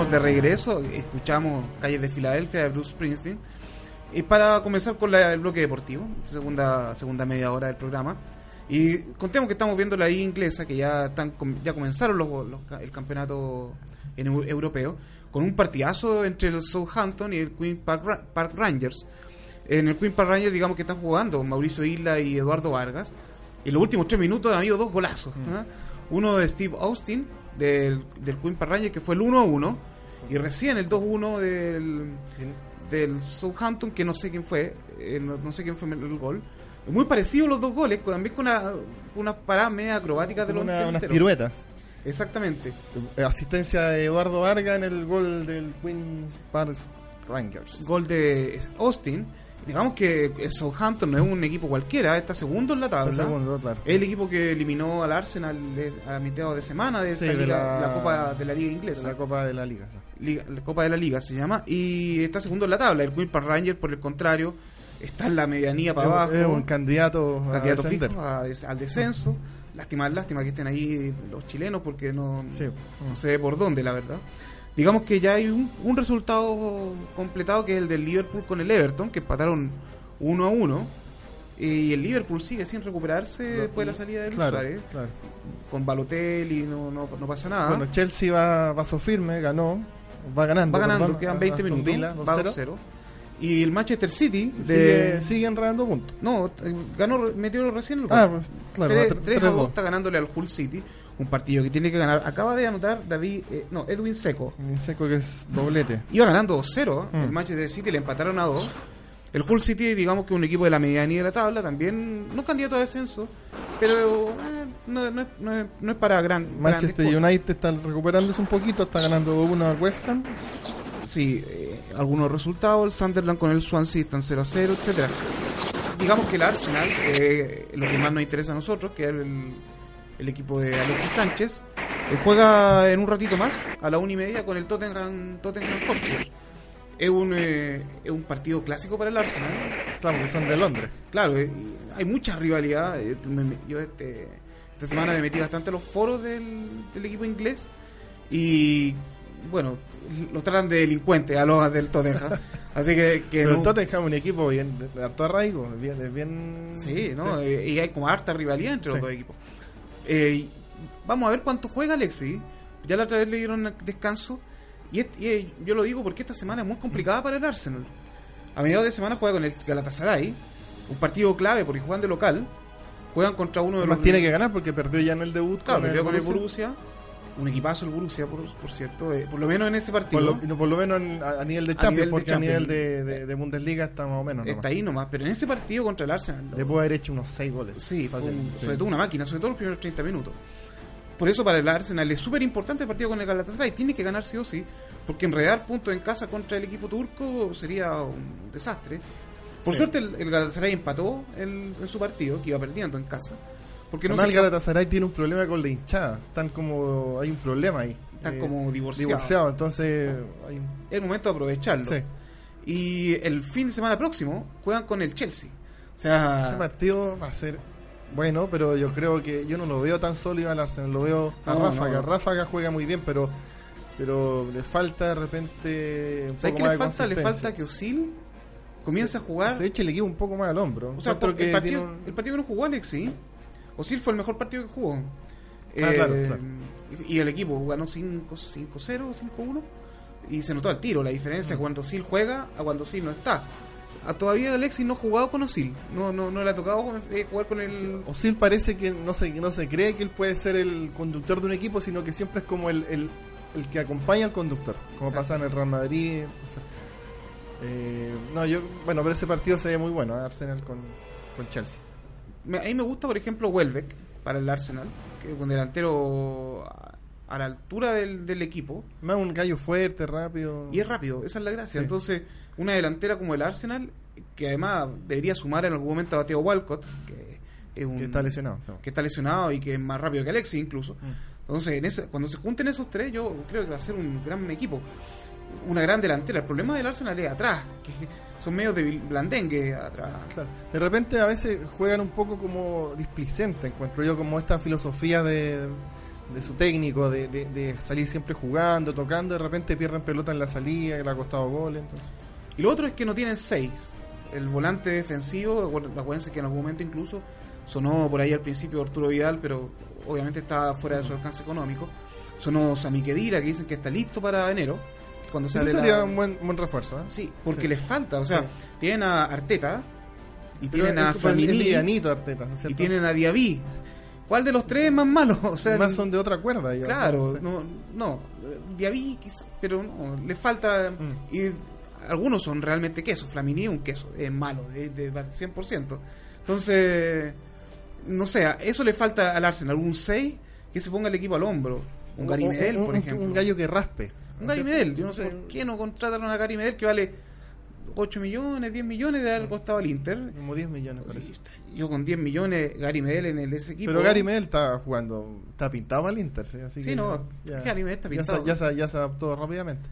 Estamos de regreso, escuchamos Calles de Filadelfia de Bruce Springsteen. Y para comenzar con la- el bloque deportivo, segunda, segunda media hora del programa. Y contemos que estamos viendo la liga inglesa, que ya están ya comenzaron los, los el campeonato en eu- europeo, con un partidazo entre el Southampton y el Queen Park, Park Rangers. En el Queen Park Rangers, digamos que están jugando Mauricio Isla y Eduardo Vargas. En los últimos tres minutos han habido dos golazos. ¿ah? Uno de Steve Austin, del, del Queen Park Rangers, que fue el 1-1. Y recién el 2-1 del, del Southampton, que no sé quién fue. eh, no, no sé quién fue el gol. Muy parecidos los dos goles, también con una, unas paradas media acrobáticas de los Una- unas piruetas. Exactamente. Eh, Asistencia de Eduardo Vargas en el gol del Queen Park Rangers. Gol de Austin. Digamos que Southampton no es un equipo cualquiera, está segundo en la tabla. Segundo, claro. El equipo que eliminó al Arsenal eh, a mitad de semana de, esta Sí, de liga- la- la, Copa de la Liga Inglesa. la Copa de la Liga. Liga- la Copa de la Liga se llama. Y está segundo en la tabla. El Queen Park Rangers, por el contrario, está en la medianía para Es- abajo. Es un candidato, candidato fijo a des- al descenso. Lástima, lástima que estén ahí los chilenos porque no, Sí. no sé por dónde, la verdad. Digamos que ya hay un, un resultado completado que es el del Liverpool con el Everton, que empataron 1 a 1. Y el Liverpool sigue sin recuperarse después de la salida de Claro. Con Balotelli no, no, no pasa nada. Bueno, Chelsea va paso firme, ganó. Va ganando. va ganando, quedan a 20 Aston minutos. Villa, va 2-0. 2-0. Y el Manchester City de, Sigue, sigue enredando puntos. no, ganó, metió recién el gol. Ah, claro. 3, va tre- 3 a 2 3-2. está ganándole al Hull City. Un partido que tiene que ganar. Acaba de anotar David, eh, no, Edwin Seco. Un seco que es doblete. Iba ganando 2-0. Mm. El Manchester City le empataron a 2. El Hull City, digamos que un equipo de la medianía de la tabla, también no candidato a descenso, pero eh, no, no es, no, es, no es para gran. Manchester. United está recuperándose un poquito, está ganando uno al West Ham. Sí, eh, algunos resultados. El Sunderland con el Swansea están 0 0, etcétera. digamos que el Arsenal, eh, lo que más nos interesa a nosotros, que es el, el equipo de Alexis Sánchez, eh, juega en un ratito más, a la una y media, con el Tottenham, Tottenham Hotspur. Es un, eh, es un partido clásico para el Arsenal. Claro, porque son de Londres. Claro, eh, hay mucha rivalidad. eh, yo este, esta semana me metí bastante a los foros del, del equipo inglés y bueno, los tratan de delincuentes a los del Tottenham. Así que, que Pero no- el Tottenham es un equipo bien de, harto arraigo, es bien, bien... Sí, ¿no? Eh, Y hay como harta rivalidad entre los Sí. dos equipos. Eh, vamos a ver cuánto juega Alexis. Ya la otra vez le dieron descanso. Y, est- y, eh, yo lo digo porque esta semana es muy complicada para el Arsenal. A mediados de semana juega con el Galatasaray. Un partido clave porque juegan de local. Juegan contra uno de Además los... tiene que ganar porque perdió ya en el debut Claro, con, el con el Borussia. Borussia. Un equipazo el Borussia, por, por cierto. eh, por lo menos en ese Por partido. lo, no, por lo menos en- a, a nivel de Champions, nivel de a nivel de, de- de Bundesliga está más o menos. está ahí nomás. Pero en ese partido contra el Arsenal... lo- Le puede haber hecho unos 6 goles. Sí, fue Fácil, un- sí. sobre todo una máquina, sobre todo los primeros 30 minutos. Por eso para el Arsenal es súper importante el partido con el Galatasaray. Tiene que ganar sí o sí, porque enredar puntos en casa contra el equipo turco sería un desastre. Por Sí. suerte el, el Galatasaray empató el- en su partido, que iba perdiendo en casa. Porque no Además, el Galatasaray tiene un problema con la hinchada. Están como. Hay un problema ahí. están Eh, como divorciados. divorciados. Entonces. Hay un- Es el momento de aprovecharlo. sí. Y el fin de semana próximo juegan con el Chelsea. O sea, Ese partido va a ser bueno, pero yo creo que yo no lo veo tan sólido al Arsenal, lo veo a No, Ráfaga. no. Ráfaga juega muy bien, pero pero le falta de repente un ¿sabes poco más le falta? Le falta que Osil comience a jugar. Se eche el equipo un poco más al hombro. O sea, el, partido, un- el partido que no jugó Alexis, Osil fue el mejor partido que jugó. Eh, Ah, claro, claro. Y y el equipo ganó 5 5-0, 5-1. Y se notó al tiro la diferencia cuando Osil juega a cuando Osil no está. A todavía Alexis no ha jugado con Osil. No, no, no le ha tocado eh, jugar con el. Osil parece que no se, no se cree que él puede ser el conductor de un equipo, sino que siempre es como el, el, el que acompaña al conductor, como Exacto. pasa en el Real Madrid. o sea, eh, no, yo, bueno, pero ese partido se ve muy bueno, ¿eh? Arsenal con, con Chelsea. Me- a mí me gusta, por ejemplo, Welbeck para el Arsenal, que es un delantero a, a la altura del, del equipo. Más un gallo fuerte, rápido. Y es rápido, esa es la gracia. Sí. Entonces, una delantera como el Arsenal, que además debería sumar en algún momento a Theo Walcott, que es un que está lesionado. sí. que está lesionado y que es más rápido que Alexis incluso. Mm. Entonces, en ese, cuando se junten esos tres, yo creo que va a ser un gran equipo. Una gran delantera. El problema del Arsenal es atrás, que son medio de blandengue atrás. Claro. De repente a veces juegan un poco como displicente, encuentro yo, como esta filosofía de, de su técnico, de, de- de salir siempre jugando, tocando, de repente pierden pelota en la salida, que le ha costado goles. Entonces. Y lo otro es que no tienen seis. El volante defensivo, acuérdense que en algún momento incluso sonó por ahí al principio Arturo Vidal, pero obviamente está fuera de su alcance económico. Sonó Sami Khedira, que dicen que está listo para enero. Cuando sale la- sería un buen, buen refuerzo. ¿eh? Sí, porque Sí. les falta. O sea, Sí. tienen a Arteta y Pero tienen a es- es Flamini Arteta, ¿no es y tienen a Diaby. ¿Cuál de los tres es más malo? O sea, Más son de otra cuerda. digamos. Claro, no, no, Diaby quizás, pero no, le falta Mm. y algunos son realmente queso, Flamini es un queso, es malo, de, de 100%. Entonces, no sé, eso le falta al Arsenal, un 6 que se ponga el equipo al hombro, un un- por ejemplo. Un gallo que raspe. Un ¿no es Gary? Medel, yo no sé por qué no contratan a Gary Medel que vale 8 millones, 10 millones de haber costado al Inter. Como 10 millones, parece. Sí, Yo con 10 millones, Gary Medel en el ese equipo. Pero Gary Medel está jugando, está pintado al Inter, sí, así Sí, que no, Gary Medel está ya se- pintado. Ya se, ya se adaptó rápidamente.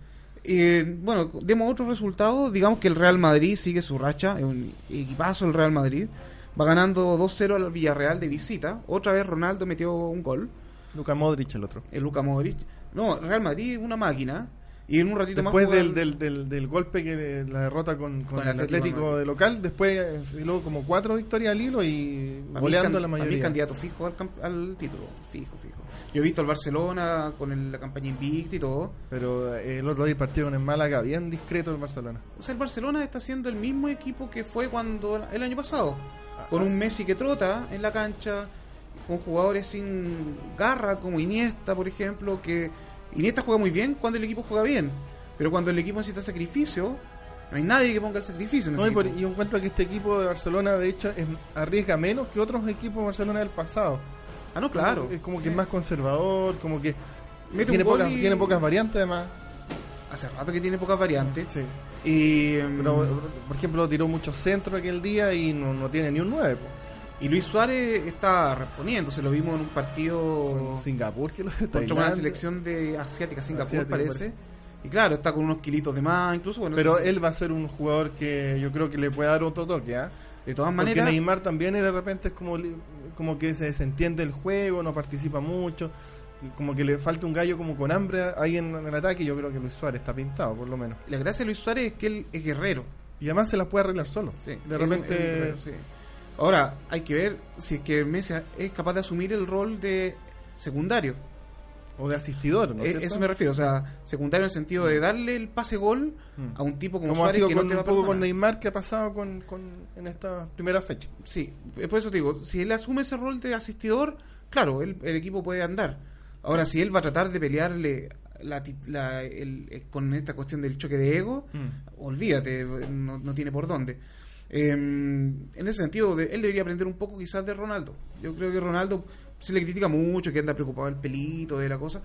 Eh, bueno, demos otro resultado. Digamos que el Real Madrid sigue su racha. Es un equipazo el Real Madrid. Va ganando 2-0 al Villarreal de visita. Otra vez Ronaldo metió un gol. Luka Modric el otro. El Luka Modric. No, Real Madrid es una máquina. Y en un ratito Después más. del, juegan- del, del, del golpe que la derrota con, con Con el Atlético Atlético, de local, después eh, y luego como cuatro victorias al hilo y goleando can- la mí mayoría. candidato fijo al, título. Fijo, fijo. Yo he visto al Barcelona con el- la campaña invicta y todo. Pero eh, el otro día partido con el Málaga, bien discreto el Barcelona. O sea, el Barcelona está siendo el mismo equipo que fue cuando el año pasado. Con Ah. un Messi que trota en la cancha, con jugadores sin garra como Iniesta, por ejemplo, que Iniesta juega muy bien cuando el equipo juega bien, pero cuando el equipo necesita sacrificio, no hay nadie que ponga el sacrificio. en No, ese y, por- y encuentro que este equipo de Barcelona, de hecho, es, arriesga menos que otros equipos de Barcelona del pasado. Ah, no, claro. Es como que es más conservador, como que Mete tiene pocas, y- tiene pocas variantes además. hace rato que tiene pocas variantes. Sí. Y, Pero, mm, por ejemplo, tiró muchos centros aquel día y no, no tiene ni un 9. Y Luis Suárez está respondiendo, se lo vimos en un partido Singapur, que lo contra una selección de asiática, Singapur Asiática, parece. parece. Y claro, está con unos kilitos de más, incluso. Bueno, Pero él va a ser un jugador que yo creo que le puede dar otro toque, ¿ah? de todas Porque maneras, Neymar también de repente es como, como que se desentiende el juego, no participa mucho, como que le falta un gallo como con hambre ahí en, en el ataque y yo creo que Luis Suárez está pintado por lo menos. la gracia de Luis Suárez es que él es guerrero. Y además se las puede arreglar solo. Sí, de repente... guerrero, sí. Ahora, hay que ver si es que Messi es capaz de asumir el rol de secundario. O de asistidor, ¿no es Eh, cierto? eso me refiero, o sea, secundario en el sentido de darle el pase gol Mm. a un tipo como, como ha Suárez sido que con, no te va un a poco con. Neymar que ha pasado con, con, en esta primera fecha. Sí, es por eso te digo, si él asume ese rol de asistidor, claro, él- el equipo puede andar. Ahora, si él va a tratar de pelearle la la- el- eh, con esta cuestión del choque de ego, olvídate, no, no tiene por dónde. Eh, en ese sentido, de- él debería aprender un poco quizás de Ronaldo. Yo creo que Ronaldo se le critica mucho, que anda preocupado del pelito, de la cosa,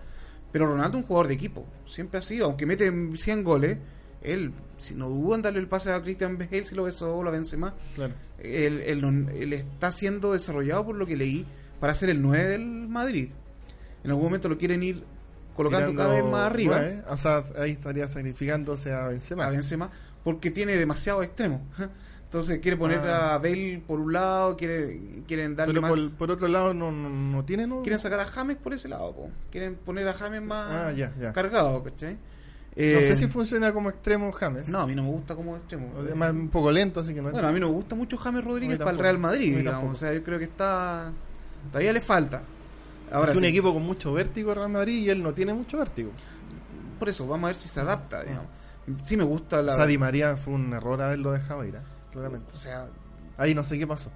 pero Ronaldo es un jugador de equipo, siempre ha sido, aunque mete 100 goles, él, si no duda en darle el pase a Christian Bale, si lo ve solo, a Benzema, Claro. él, él él está siendo desarrollado por lo que leí para ser el 9 del Madrid. En algún momento lo quieren ir colocando Tirando cada vez más arriba nueve, o sea, ahí estaría sacrificándose a Benzema. a Benzema porque tiene demasiado extremo. Entonces quiere poner Ah. a Bale por un lado, quiere, quieren darle Pero más... por, por otro lado no, no, no tiene, ¿no? Quieren sacar a James por ese lado, po. quieren poner a James más Ah, ya, ya. cargado, ¿cachai? No Eh, sé si funciona como extremo James. no, a mí no me gusta como extremo. O sea, más un poco lento, así que no Bueno, a mí no me gusta mucho James Rodríguez para el. Real Madrid, digamos. O sea, yo creo que está... Todavía le falta. Ahora es un sí, equipo con mucho vértigo Real Madrid y él no tiene mucho vértigo. por eso, vamos a ver si se adapta, digamos. Sí me gusta la... O sea, Di María fue un error haberlo dejado ir, ¿eh? Claramente. O sea, Ahí no sé qué pasó.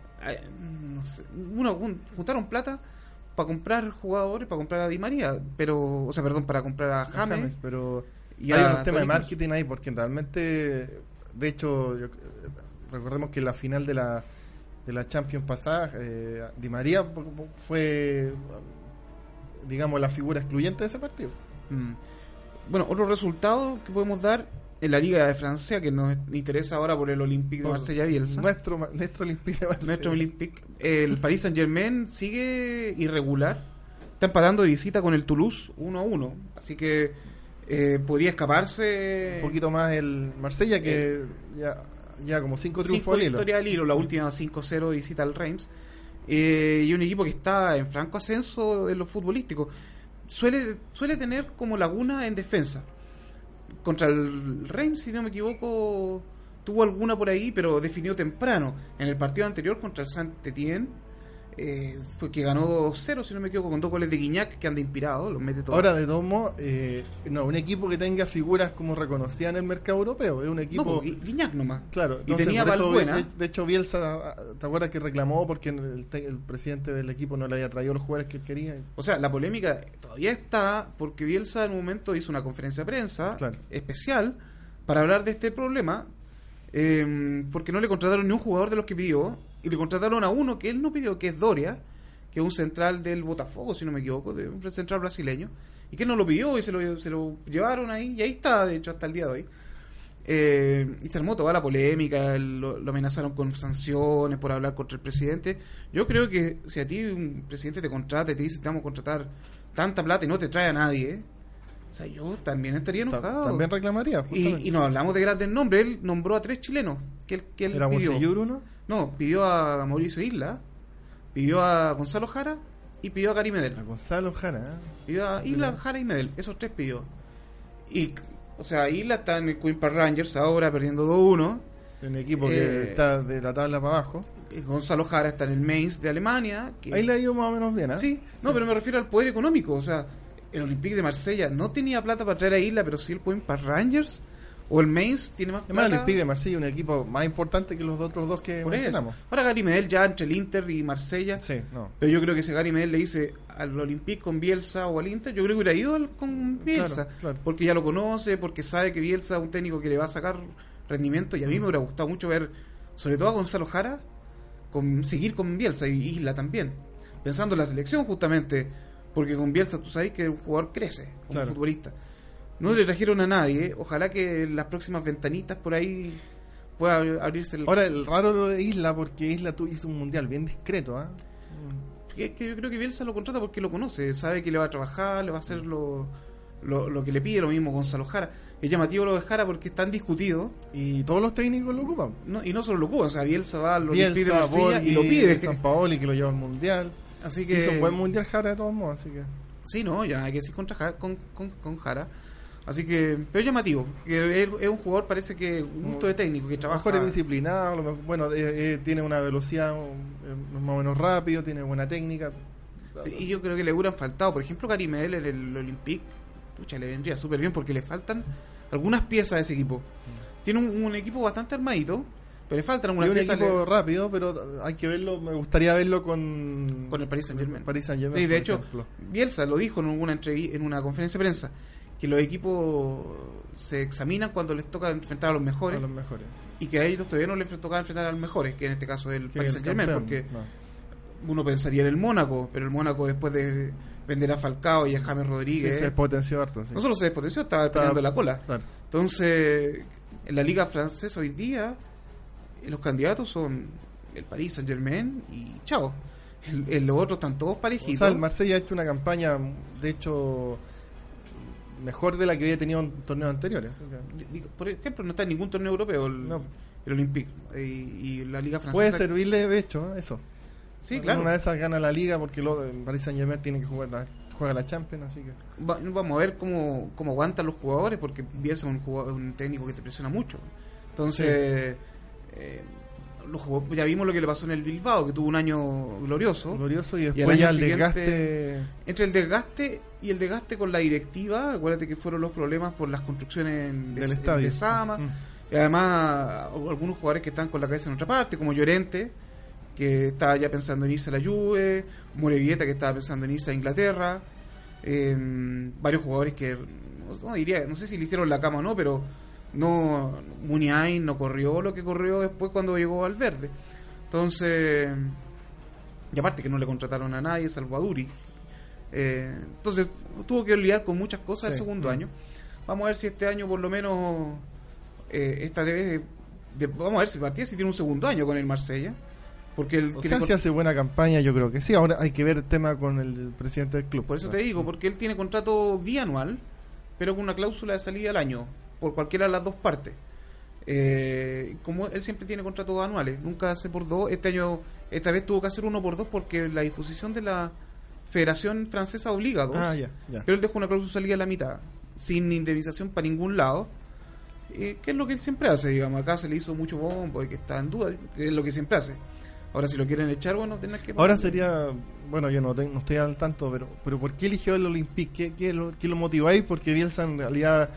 no sé, uno, un- juntaron plata para comprar jugadores, para comprar a Di María, pero, o sea, perdón, para comprar a James. James, pero y hay un tema de marketing ahí porque realmente, de hecho, yo- recordemos que la final de la de la Champions pasada, eh, Di María fue, digamos, la figura excluyente de ese partido. Mm. Bueno, otro resultado que podemos dar en la Liga de Francia, que nos interesa ahora por el Olympique de Marsella Bielsa. Nuestro, nuestro Olympique de Marsella. Nuestro Olympique. El Paris Saint Germain sigue irregular. Está empatando de visita con el Toulouse 1 a 1. Así que eh, podría escaparse. Un poquito más el Marsella que ya, ya como cinco triunfos cinco al hilo. al hilo, la última 5-0 de visita al Reims. Eh, y un equipo que está en franco ascenso de lo futbolístico. Suele, suele tener como laguna en defensa. Contra el Reims, si no me equivoco, tuvo alguna por ahí, pero definió temprano. En el partido anterior contra el Saint-Étienne, eh, fue que ganó 2-0, si no me equivoco, con dos goles de Guiñac, que anda inspirado, los mete todos. Ahora, de modos, eh, no, un equipo que tenga figuras como reconocidas en el mercado europeo. Es un no, equipo. pues, Gui- Guiñac nomás. Claro, Y entonces, tenía por eso, Valbuena. De, de hecho, Bielsa, ¿te acuerdas que reclamó porque el, te- el presidente del equipo no le había traído los jugadores que él quería? O sea, la polémica todavía está porque Bielsa en un momento hizo una conferencia de prensa Claro. especial para hablar de este problema eh, porque no le contrataron ni un jugador de los que pidió y le contrataron a uno que él no pidió, que es Doria, que es un central del Botafogo, si no me equivoco, de un central brasileño, y que él no lo pidió y se lo, se lo llevaron ahí y ahí está, de hecho, hasta el día de hoy. Eh, y se armó toda la polémica, lo, lo amenazaron con sanciones por hablar contra el presidente. Yo creo que si a ti un presidente te contrata y te dice te vamos a contratar tanta plata y no te trae a nadie, o sea, yo también estaría Ta- enojado. También reclamaría. y, y no hablamos de grandes nombres, él nombró a tres chilenos que él, que él Era pidió. Monseñor uno. No, pidió a Mauricio Isla, pidió a Gonzalo Jara y pidió a Gary Medel. A Gonzalo Jara. ¿eh? Pidió a Isla, Jara y Medel. Esos tres pidió. Y, o sea, Isla está en el Queen Park Rangers ahora perdiendo 2-1. Un equipo Eh, que está de la tabla para abajo. Eh, Gonzalo Jara está en el Mainz de Alemania. que- Ahí le ha ido más o menos bien, ¿eh? Sí, no, pero me refiero al poder económico. O sea, el Olympique de Marsella no tenía plata para traer a Isla, pero sí el Queen Park Rangers. O el Mainz tiene más Además, plata. Olympique de Marsella un equipo más importante que los otros dos que por eso. mencionamos. Ahora Gary Medel ya entre el Inter y Marsella. Sí, no. Pero yo creo que si Gary Medel le dice al Olympique con Bielsa o al Inter, yo creo que hubiera ido al- con Bielsa. Claro, claro. Porque ya lo conoce, porque sabe que Bielsa es un técnico que le va a sacar rendimiento. Y a mí me hubiera gustado mucho ver, sobre todo a Gonzalo Jara, con, seguir con Bielsa y Isla también. Pensando en la selección justamente, porque con Bielsa tú sabes que el jugador crece como Claro. futbolista. No le trajeron a nadie. Ojalá que en las próximas ventanitas por ahí pueda abri- abrirse el. Ahora, el raro lo de Isla, porque Isla tú hizo un mundial bien discreto, ¿ah? que, que yo creo que Bielsa lo contrata porque lo conoce, sabe que le va a trabajar, le va a hacer lo, lo, lo que le pide, lo mismo Gonzalo Jara. Es llamativo lo de Jara porque es tan discutido Y todos los técnicos lo ocupan. no, y no solo lo ocupa, o sea, Bielsa va, lo pide Bielsa, Marsella y Borghi, lo pide. San Paoli, que lo lleva al mundial. Así que. Hizo un buen mundial Jara de todos modos, así que... Sí, no, ya hay que decir contra Jara- con, con, con Jara. Así que, pero es llamativo. Que es, es un jugador, parece que un gusto de técnico que trabaja. mejor es disciplinado, lo mejor- bueno, eh, eh, tiene una velocidad eh, más o menos rápido, tiene buena técnica. Sí, y yo creo que le hubieran faltado, por ejemplo, Karim Medel en el Olympique, pucha, le vendría súper bien porque le faltan algunas piezas a ese equipo. Tiene un, un equipo bastante armadito, pero le faltan algunas un piezas. equipo le- rápido, pero hay que verlo, me gustaría verlo con... Con el Paris Saint-Germain. Paris Saint-Germain, Sí, de hecho, ejemplo. Bielsa lo dijo en una, en una conferencia de prensa, que los equipos se examinan cuando les toca enfrentar a los mejores a los mejores. y que a ellos todavía no les toca enfrentar a los mejores, que en este caso es el Paris Saint Germain, porque no. uno pensaría en el Mónaco, pero el Mónaco después de vender a Falcao y a James Sí, Rodríguez, se potenció harto, sí. no solo se despotenció, estaba Estaba- peleando la cola. Claro. Entonces, en la liga francesa hoy día, los candidatos son el Paris Saint Germain y chao. El, el- los otros están todos O parejitos. sea, el Marsella ha hecho una campaña, de hecho, mejor de la que había tenido en torneos anteriores. Por ejemplo, no está en ningún torneo europeo el, No. el Olympique y, y la liga francesa. Puede servirle, de hecho, eso. Sí, claro. Una de esas gana la liga porque lo, el Paris Saint Germain tiene que jugar la, juega la Champions, así que... Va- vamos a ver cómo, cómo aguantan los jugadores, porque Bielsa es un, jugador- un técnico que te presiona mucho. Entonces, eh, los jugadores- ya vimos lo que le pasó en el Bilbao, que tuvo un año glorioso. Glorioso y después año ya el desgaste... Entre el desgaste y el desgaste con la directiva, acuérdate que fueron los problemas por las construcciones en, del estadio. Lezama, Mm. y además algunos jugadores que están con la cabeza en otra parte, como Llorente, que estaba ya pensando en irse a la Juve, Morevieta que estaba pensando en irse a Inglaterra, eh, varios jugadores que no diría, no sé si le hicieron la cama o no, pero no Muniain no corrió lo que corrió después cuando llegó al verde. Entonces, y aparte que no le contrataron a nadie, salvo a Duri. Eh, entonces, tuvo que lidiar con muchas cosas el segundo año. Vamos a ver si este año por lo menos eh, esta debe de, de- vamos a ver si partía si tiene un segundo año con el Marsella. Porque el O que sea, si hace buena campaña, yo creo que sí. Ahora hay que ver el tema con el presidente del club. Por eso te digo, porque él tiene contrato bianual, pero con una cláusula de salida al año, por cualquiera de las dos partes. Eh, como él siempre tiene contratos anuales, nunca hace por dos. Este año, esta vez tuvo que hacer uno por dos porque la disposición de la Federación Francesa obliga a dos. Ah, ya, ya. Pero él dejó una cláusula salida a la mitad, sin indemnización para ningún lado. Eh, que es lo que él siempre hace, digamos. Acá se le hizo mucho bombo y que está en duda, que es lo que siempre hace. Ahora, si lo quieren echar, bueno, tendrán que. Ahora sería, bueno, yo no, no estoy al tanto, pero, pero ¿por qué eligió el Olympique? ¿Qué, qué lo, qué lo motivó ahí? Porque Bielsa en realidad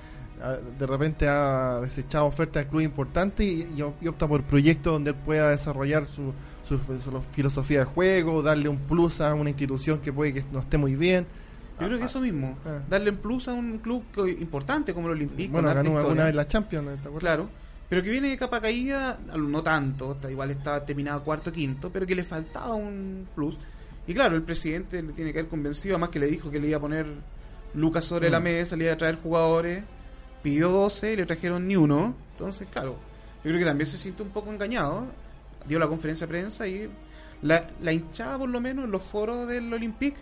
de repente ha desechado ofertas de club importantes y, y op- y opta por proyectos donde él pueda desarrollar su, su, su filosofía de juego, darle un plus a una institución que puede que no esté muy bien. Yo creo que eso mismo, Ah. darle en plus a un club que- importante como el Olympique. bueno, ganó alguna vez la Champions. Claro, pero que viene de capa caída, no tanto, está- igual estaba terminado cuarto quinto, pero que le faltaba un plus. Y claro, el presidente le tiene que haber convencido, además que le dijo que le iba a poner Lucas sobre Mm. la mesa, le iba a traer jugadores, pidió 12 y le trajeron ni uno. Entonces, claro, yo creo que también se siente un poco engañado. Dio la conferencia de prensa y la, la hinchada, por lo menos, en los foros del Olympique,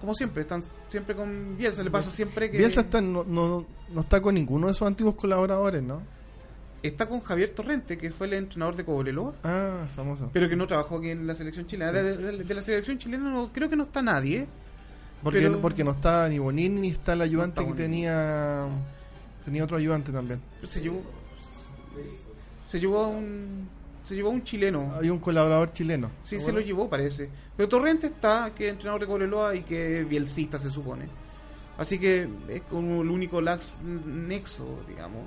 como siempre, están siempre con Bielsa, le pasa siempre que... Bielsa está, no, no, no está con ninguno de sus antiguos colaboradores, ¿no? está con Javier Torrente, que fue el entrenador de Cobreloa, Ah, famoso. pero que no trabajó aquí en la selección chilena. De, de- de la selección chilena no, creo que no está nadie. Porque, pero- porque no está ni Bonini ni está el ayudante está que tenía tenía otro ayudante también. Se llevó, se llevó a un, se llevó a un chileno. Hay un colaborador chileno. Sí, ¿te se lo llevó, parece. Pero Torrente está, que es entrenador de Cobreloa y que es bielcista, se supone. Así que es como el único lax nexo, digamos.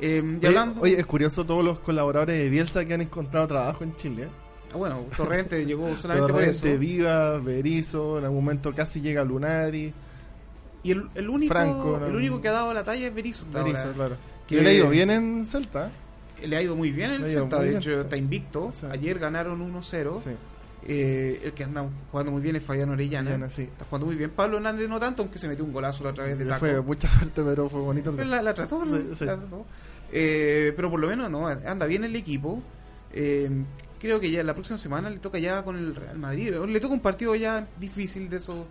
Eh, y Oye, hablando, oye, es curioso todos los colaboradores de Bielsa que han encontrado trabajo en Chile. ¿eh? Ah, bueno, Torrente llegó solamente por Torrente, eso. Viva, Berizo, en algún momento casi llega Lunari. Y el, el único, el único que ha dado la talla es Berizzo Berizzo, claro. Que- le ha ido bien en Celta. Le ha ido muy bien el ido Celta, de bien, hecho sí. está invicto. Sí. Ayer ganaron 1-0. Sí. Eh, el que anda jugando muy bien es Fabián Orellana. Orellana, sí. Está jugando muy bien. Pablo Hernández no tanto, aunque se metió un golazo la otra vez de taco. Fue mucha suerte, pero fue bonito. el la, la trató. La trató. Eh, pero por lo menos no, anda bien el equipo. Eh, creo que ya la próxima semana le toca ya con el Real Madrid. Le toca un partido ya difícil de esos.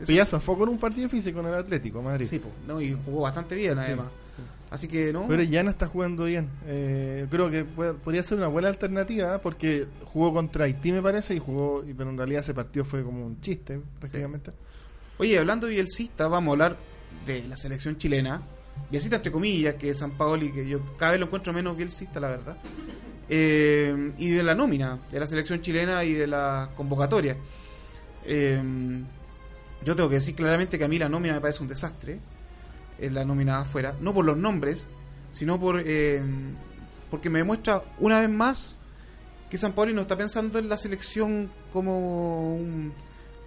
esos- ya se fue con un partido físico con el Atlético, Madrid. Sí, po, ¿no? y jugó bastante bien además. sí. Así que no. Pero ya no está jugando bien. Eh, creo que puede- podría ser una buena alternativa ¿eh? porque jugó contra Haití, me parece, y jugó, y- pero en realidad ese partido fue como un chiste, prácticamente. Oye, hablando de Bielcista, vamos a hablar de la selección chilena. Bielcista, entre comillas, que es San Paoli, que yo cada vez lo encuentro menos Bielcista, la verdad. Eh, y de la nómina, de la selección chilena y de la convocatoria. Eh, yo tengo que decir claramente que a mí la nómina me parece un desastre. eh, la nómina afuera. No por los nombres, sino por porque me demuestra una vez más que San Paoli no está pensando en la selección como un,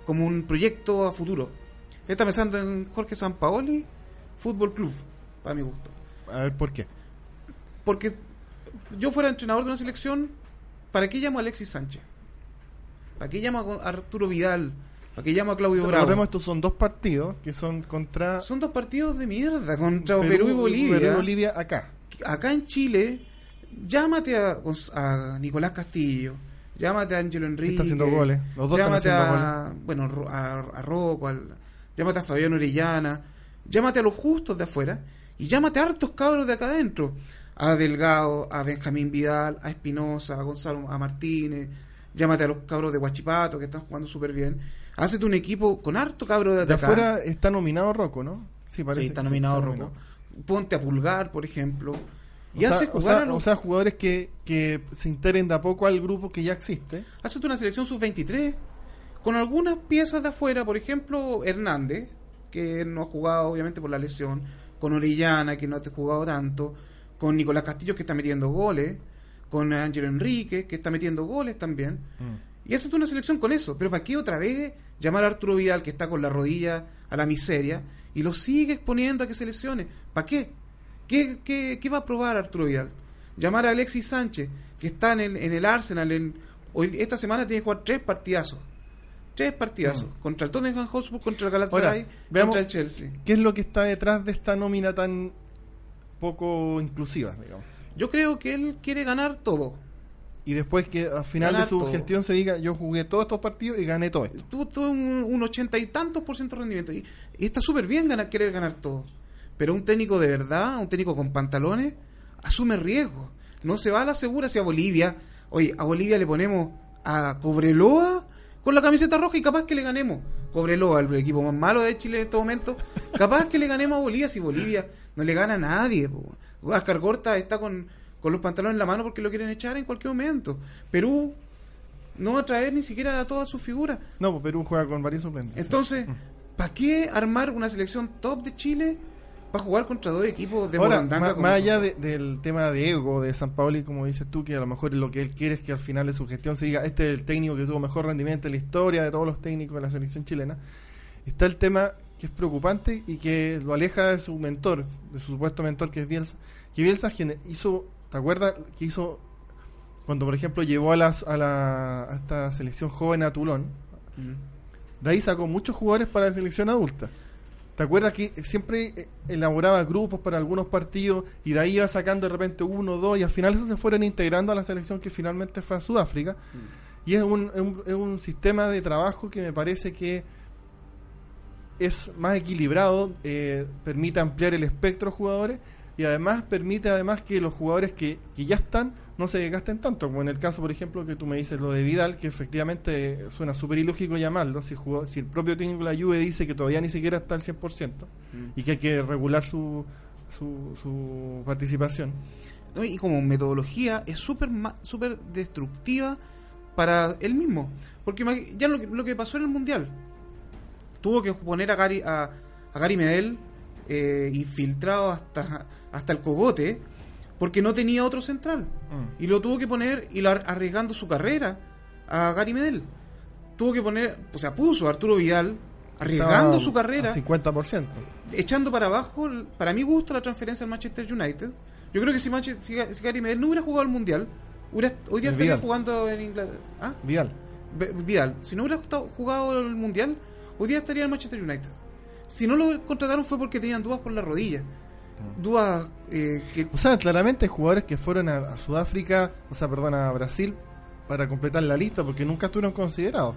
como un proyecto a futuro. Está pensando en Jorge Sampaoli Fútbol Club, para mi gusto. A ver por qué. Porque yo fuera entrenador de una selección, ¿para qué llamo a Alexis Sánchez? ¿Para qué llamo a Arturo Vidal? ¿Para qué llamo a Claudio Bravo? Recordemos, estos son dos partidos que son contra Son dos partidos de mierda contra Perú, y Bolivia. Perú y Bolivia acá. Acá en Chile, llámate a, a Nicolás Castillo, llámate a Angelo Enrique. Está haciendo goles. Los dos están llámate haciendo a, bueno, Ro- a, a Rocco, al- llámate a Fabián Orellana, llámate a los justos de afuera y llámate a hartos cabros de acá adentro. A Delgado, a Benjamín Vidal, a Espinosa, a Gonzalo, a Martínez, llámate a los cabros de Guachipato que están jugando súper bien. Hácete un equipo con harto cabro de, De afuera está nominado Rocco, ¿no? Sí, parece. Sí, está nominado está Rocco. Ponte a Pulgar, por ejemplo. O Y sea, hace o jugar sea- a los- o sea, jugadores que, que se integren de a poco al grupo que ya existe. Hazte una selección sub-23 con algunas piezas de afuera, por ejemplo, Hernández, que no ha jugado obviamente por la lesión, con Orellana, que no ha jugado tanto, con Nicolás Castillo, que está metiendo goles, con Ángelo Enrique, que está metiendo goles también. Y hazte una selección con eso. Pero ¿para qué otra vez llamar a Arturo Vidal, que está con la rodilla a la miseria, y lo sigue exponiendo a que se lesione? ¿Para qué? ¿Qué, qué, qué va a probar Arturo Vidal? Llamar a Alexis Sánchez, que está en el, en el Arsenal. En, hoy, esta semana tiene que jugar tres partidazos. Tres partidazos. Contra el Tottenham Hotspur, contra el Galatasaray, Ahora, veamos- contra el Chelsea. ¿Qué es lo que está detrás de esta nómina tan poco inclusiva, digamos? Yo creo que él quiere ganar todo. Y después que al final Ganar de su todo. gestión se diga, yo jugué todos estos partidos y gané todo esto. tuvo, tuvo un, un ochenta y tantos por ciento de rendimiento. Y, y está súper bien ganar, querer ganar todo. Pero un técnico de verdad, un técnico con pantalones, asume riesgo. No se va a la segura hacia Bolivia. Oye, a Bolivia le ponemos a Cobreloa con la camiseta roja y capaz que le ganemos. Cobreloa, el equipo más malo de Chile en este momento. Capaz que le ganemos a Bolivia si Bolivia no le gana a nadie. po. Oscar Gorta está con, con los pantalones en la mano porque lo quieren echar en cualquier momento. Perú no va a traer ni siquiera a todas sus figuras. No, pues Perú juega con varios suplentes. Entonces, ¿para qué armar una selección top de Chile para jugar contra dos equipos de Ahora, más, allá de- del tema de ego de San Paoli, como dices tú, que a lo mejor lo que él quiere es que al final de su gestión se diga, este es el técnico que tuvo mejor rendimiento en la historia de todos los técnicos de la selección chilena, está el tema que es preocupante y que lo aleja de su mentor, de su supuesto mentor que es Bielsa, que Bielsa hizo, ¿te acuerdas que hizo cuando por ejemplo llevó a, las, a, la, a esta selección joven a Tulón? Mm. De ahí sacó muchos jugadores para la selección adulta. ¿Te acuerdas que siempre eh, elaboraba grupos para algunos partidos y de ahí iba sacando de repente uno, dos y al final esos se fueron integrando a la selección que finalmente fue a Sudáfrica? Y es un, es un, es un sistema de trabajo que me parece que es más equilibrado, eh, permite ampliar el espectro de jugadores y además permite además que los jugadores que, que ya están no se desgasten tanto, como en el caso, por ejemplo, que tú me dices lo de Vidal, que efectivamente suena súper ilógico llamarlo, si, jugó- si el propio técnico de la Juve dice que todavía ni siquiera está al 100% y que hay que regular su, su, su participación. Y como metodología es súper súper destructiva para él mismo. Porque ya lo que, lo que pasó en el Mundial, tuvo que poner a Gary, a, a Gary Medel eh, infiltrado hasta, hasta el cogote porque no tenía otro central. Y lo tuvo que poner y lo ar- arriesgando su carrera a Gary Medel. Tuvo que poner, o sea, puso a Arturo Vidal arriesgando Estaba su carrera al 50%. echando para abajo, para mi gusto, la transferencia al Manchester United. Yo creo que si, Manchester, si, Ga- si Gary Medel no hubiera jugado al Mundial, hubiera, hoy día estaría jugando en Inglaterra. ¿Ah? Vidal. Vidal, si no hubiera jugado- el Mundial, hoy día estaría en Manchester United. Si no lo contrataron fue porque tenían dudas por la rodilla. Dudas eh, que... O sea, claramente hay jugadores que fueron a, a Sudáfrica, o sea, perdón, a Brasil para completar la lista porque nunca estuvieron considerados.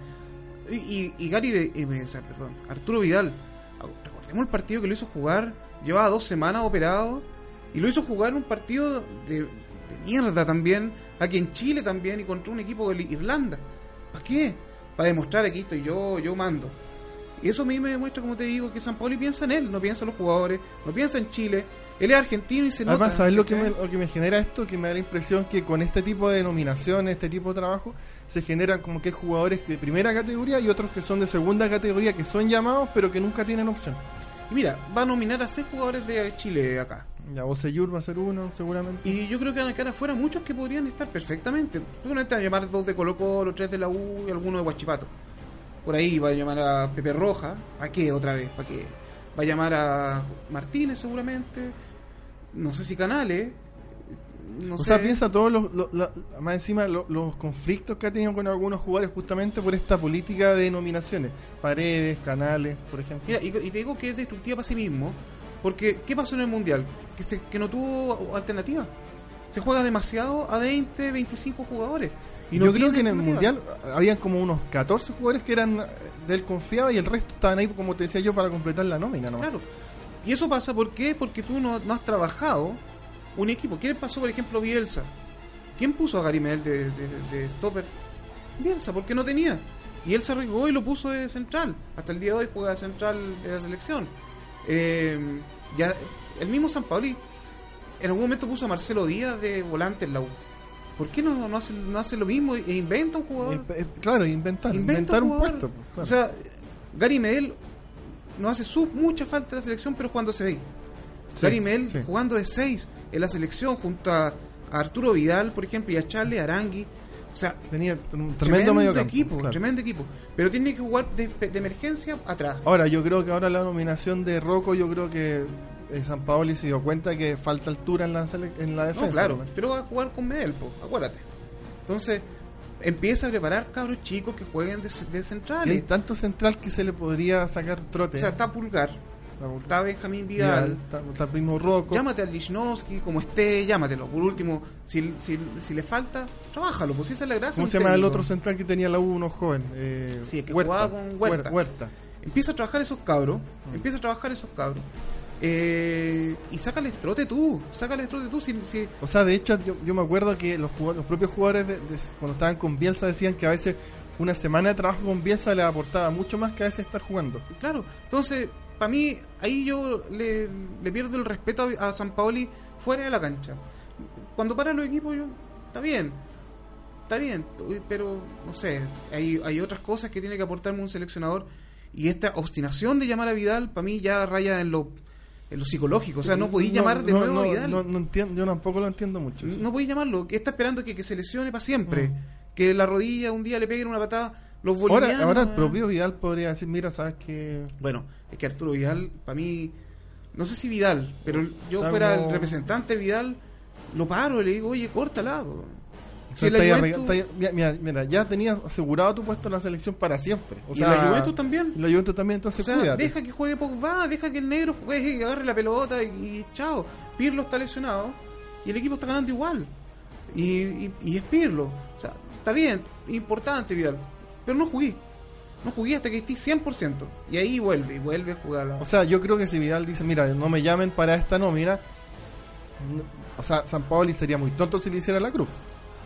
Y, y, y Gary, eh, o sea, perdón, Arturo Vidal, ah, recordemos el partido que lo hizo jugar, llevaba dos semanas operado, y lo hizo jugar un partido de, de mierda también, aquí en Chile también, y contra un equipo de Irlanda. ¿Para qué? Para demostrar aquí estoy yo, yo mando. Y eso a mí me demuestra, como te digo, que San Pauli piensa en él, no piensa en los jugadores, no piensa en Chile. Él es argentino y se nota. Además, ¿sabes lo que, me, lo que me genera esto? Que me da la impresión que con este tipo de nominaciones, este tipo de trabajo, se generan como que jugadores de primera categoría y otros que son de segunda categoría, que son llamados pero que nunca tienen opción. Y mira, va a nominar a seis jugadores de Chile acá. Ya Boseyur va a ser uno, seguramente. Y yo creo que van a quedar afuera muchos que podrían estar perfectamente. Seguramente van a llamar dos de Colo Colo, tres de la U y alguno de Huachipato. Por ahí va a llamar a Pepe Roja. ¿A qué otra vez? ¿Para qué? Va a llamar a Martínez seguramente. No sé si Canales. No o sé. sea, piensa todos los, lo- la- más encima lo- los conflictos que ha tenido con algunos jugadores justamente por esta política de nominaciones. Paredes, Canales, por ejemplo. Mira, y, y te digo que es destructiva para sí mismo. Porque, ¿qué pasó en el Mundial? Que, se- que no tuvo alternativa. Se juega demasiado a 20, 25 jugadores. Y no Yo creo que en el. Mundial habían como unos 14 jugadores que eran eh, del confiado y el resto estaban ahí, como te decía yo, para completar la nómina. ¿no? Claro. Y eso pasa ¿por qué? porque tú no, no has trabajado un equipo. ¿Quién pasó, por ejemplo, Bielsa? ¿Quién puso a Gary Medel de, de, de stopper? Bielsa, porque no tenía. Y él se arriesgó y lo puso de central. Hasta el día de hoy juega de central de la selección. Eh, ya El mismo San Pauli en algún momento puso a Marcelo Díaz de volante en la U. ¿Por qué no, no, hace, no hace lo mismo e inventa un jugador? Eh, claro, inventar, Inventa inventar un puesto. pues, claro. O sea, Gary Medel no hace su, mucha falta en la selección, pero jugando 6. Sí, Gary Medel sí. jugando de 6 en la selección junto a, a Arturo Vidal, por ejemplo, y a Charles Arangui. O sea, Tenía un tremendo, tremendo, medio campo, equipo, claro. tremendo equipo. Pero tiene que jugar de, de emergencia atrás. Ahora, yo creo que ahora la nominación de Rocco, yo creo que eh, San Paoli se dio cuenta que falta altura en la, en la defensa. No, claro, ¿no? pero va a jugar con Medel, po, acuérdate. Entonces, empieza a preparar cabros chicos que jueguen de, de Y hay centrales. tanto central que se le podría sacar trote. O sea, está Pulgar, está Benjamín Vidal, Vidal. está, primo Rocco. Llámate al Lichnowsky, como esté, llámatelo. Por último, si, si, si le falta, trabájalo, pues esa es la gracia. ¿Cómo se llama el otro central que tenía la U, uno joven? Eh, Sí, que jugaba con Huerta. Huer- Huerta. Empieza a trabajar esos cabros, Mm. empieza a trabajar esos cabros. Eh, y sácales trote tú, sácales trote tú. Si, si- O sea, de hecho, yo, yo me acuerdo que los, los propios jugadores, de- de- cuando estaban con Bielsa, decían que a veces una semana de trabajo con Bielsa les aportaba mucho más que a veces estar jugando. claro, entonces, para mí, ahí yo le, le pierdo el respeto a, a San Paoli fuera de la cancha. Cuando paran los equipos, yo, está bien, está bien, pero no sé, hay, hay otras cosas que tiene que aportarme un seleccionador. Y esta obstinación de llamar a Vidal, para mí ya raya en lo, en lo psicológico. O sea, no podéis llamar de no, nuevo a Vidal. No, no entiendo, yo tampoco lo entiendo mucho. eso. No podéis llamarlo, que está esperando que, que se lesione para siempre. Mm. Que la rodilla un día le peguen una patada. Los Ahora, bolivianos. ahora el eh. propio Vidal podría decir, mira, sabes que Bueno, es que Arturo Vidal, para mí, no sé si Vidal, pero yo fuera el representante de Vidal, lo paro y le digo, oye, córtala. po". Si la Juventus, ahí- mira, ya tenías asegurado tu puesto en la selección para siempre. O y la Juventus también. y la Juventus también, entonces O sea, deja que juegue Pogba, deja que el negro juegue y agarre la pelota y, y chao. Pirlo está lesionado y el equipo está ganando igual. Y, y, y es Pirlo. O sea, está bien, importante Vidal. Pero no jugué. No jugué hasta que esté 100%. Y ahí vuelve, y vuelve a jugar. la- O sea, yo creo que si Vidal dice, mira, no me llamen para esta nómina, no- o sea, San Paoli sería muy tonto si le hiciera la cruz.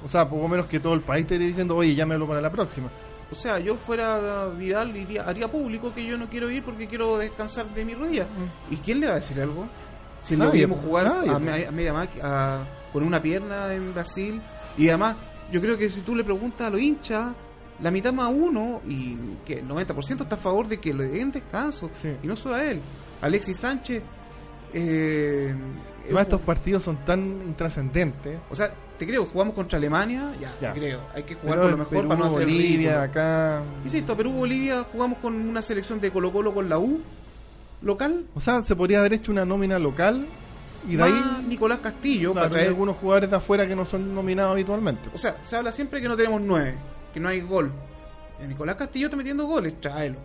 O sea, poco menos que todo el país estaría diciendo, oye, llámelo para la próxima. O sea, yo fuera Vidal iría, haría público que yo no quiero ir porque quiero descansar de mi rodilla. ¿Y quién le va a decir algo? Si lo Nadie, vimos jugar nadie, a, me- a media máquina, con una pierna en Brasil. Y además, yo creo que si tú le preguntas a los hinchas, la mitad más uno, y que el 90% está a favor de que le den descanso. Sí. Y no solo a él. Alexis Sánchez. Eh, Además, estos partidos son tan intrascendentes. o sea, te creo, jugamos contra Alemania, ya, Ya. te creo. Hay que jugar Pero por lo mejor Perú, para no hacer Bolivia, acá. Insisto, Perú, Bolivia, jugamos con una selección de Colo Colo con la U local. O sea, se podría haber hecho una nómina local y de ahí Nicolás Castillo claro, para traer. algunos jugadores de afuera que no son nominados habitualmente. O sea, se habla siempre que no tenemos nueve, que no hay gol. Nicolás Castillo está metiendo goles, tráelo.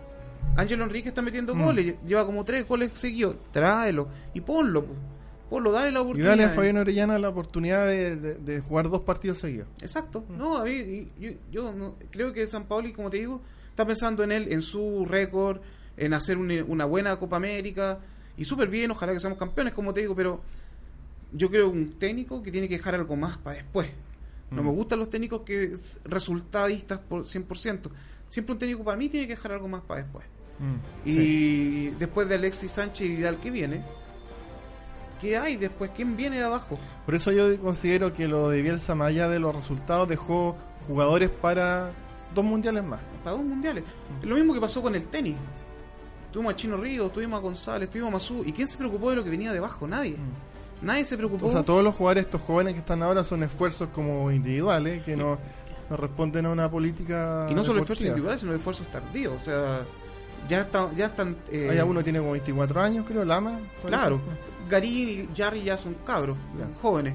Ángelo Enrique está metiendo Mm. goles, lleva como tres goles seguidos, tráelo. Y ponlo, po. ponlo, dale la Y oportunidad. dale a Fabián Orellana la oportunidad de, de- de jugar dos partidos seguidos. Exacto. No, a mí, y- yo, yo no- creo que San Paoli, como te digo, está pensando en él, en su récord, en hacer una, una buena Copa América. Y súper bien, ojalá que seamos campeones, como te digo, pero yo creo un técnico que tiene que dejar algo más para después. No Mm. me gustan los técnicos que resultadistas por 100%. Siempre un técnico para mí tiene que dejar algo más para después. Mm, Y sí. después de Alexis Sánchez y Vidal, ¿qué viene? ¿Qué hay después? ¿Quién viene de abajo? Por eso yo considero que lo de Bielsa, más allá de los resultados, dejó jugadores para dos mundiales más. para dos mundiales. Es lo mismo que pasó con el tenis. Tuvimos a Chino Ríos, tuvimos a González, tuvimos a Mazú. ¿Y quién se preocupó de lo que venía debajo? Nadie. Nadie se preocupó. O sea, todos los jugadores, estos jóvenes que están ahora, son esfuerzos como individuales que no, no responden a una política. y no solo deportiva. esfuerzos individuales, sino esfuerzos tardíos. O sea, ya, está, ya están. eh, Hay uno tiene como 24 años, creo, Lama. Claro. Garín y Jarry ya son cabros, Ya. son jóvenes.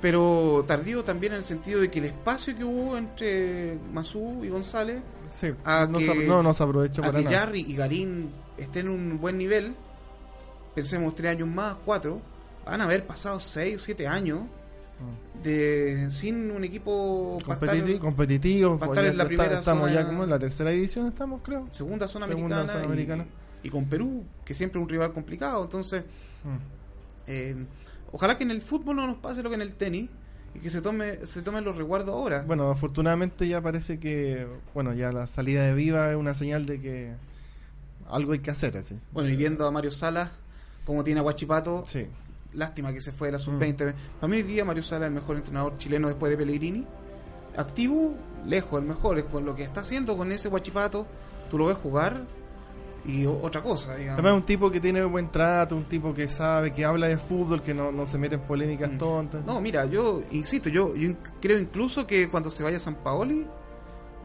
Pero tardío también en el sentido de que el espacio que hubo entre Mazú y González Sí, a no, que- se, no, no se aprovechó para que nada. Jarry y Garín estén en un buen nivel, pensemos tres años más, cuatro, van a haber pasado seis o siete años. De sin un equipo competitivo. para estar en la ya primera Estamos zona- ya como en la tercera división, estamos, creo. segunda zona Segunda americana, zona y- americana. Y, con Perú, que siempre es un rival complicado. Entonces, Mm. eh, ojalá que en el fútbol no nos pase lo que en el tenis y que se tome se tomen los resguardos ahora. Bueno, afortunadamente ya parece que, bueno, ya la salida de Viva es una señal de que algo hay que hacer, así. Bueno, y viendo a Mario Salas, como tiene a Guachipato, Sí. Lástima que se fue de la Mm. sub-20. Para mí hoy día Mario Sala es el mejor entrenador chileno después de Pellegrini. Activo, lejos, el mejor. Es con lo que está haciendo con ese Guachipato, tú lo ves jugar y otra cosa, digamos. Además es un tipo que tiene buen trato, un tipo que sabe, que habla de fútbol, que no, no se mete en polémicas Mm. tontas. No, mira, yo insisto, yo, yo creo incluso que cuando se vaya San Paoli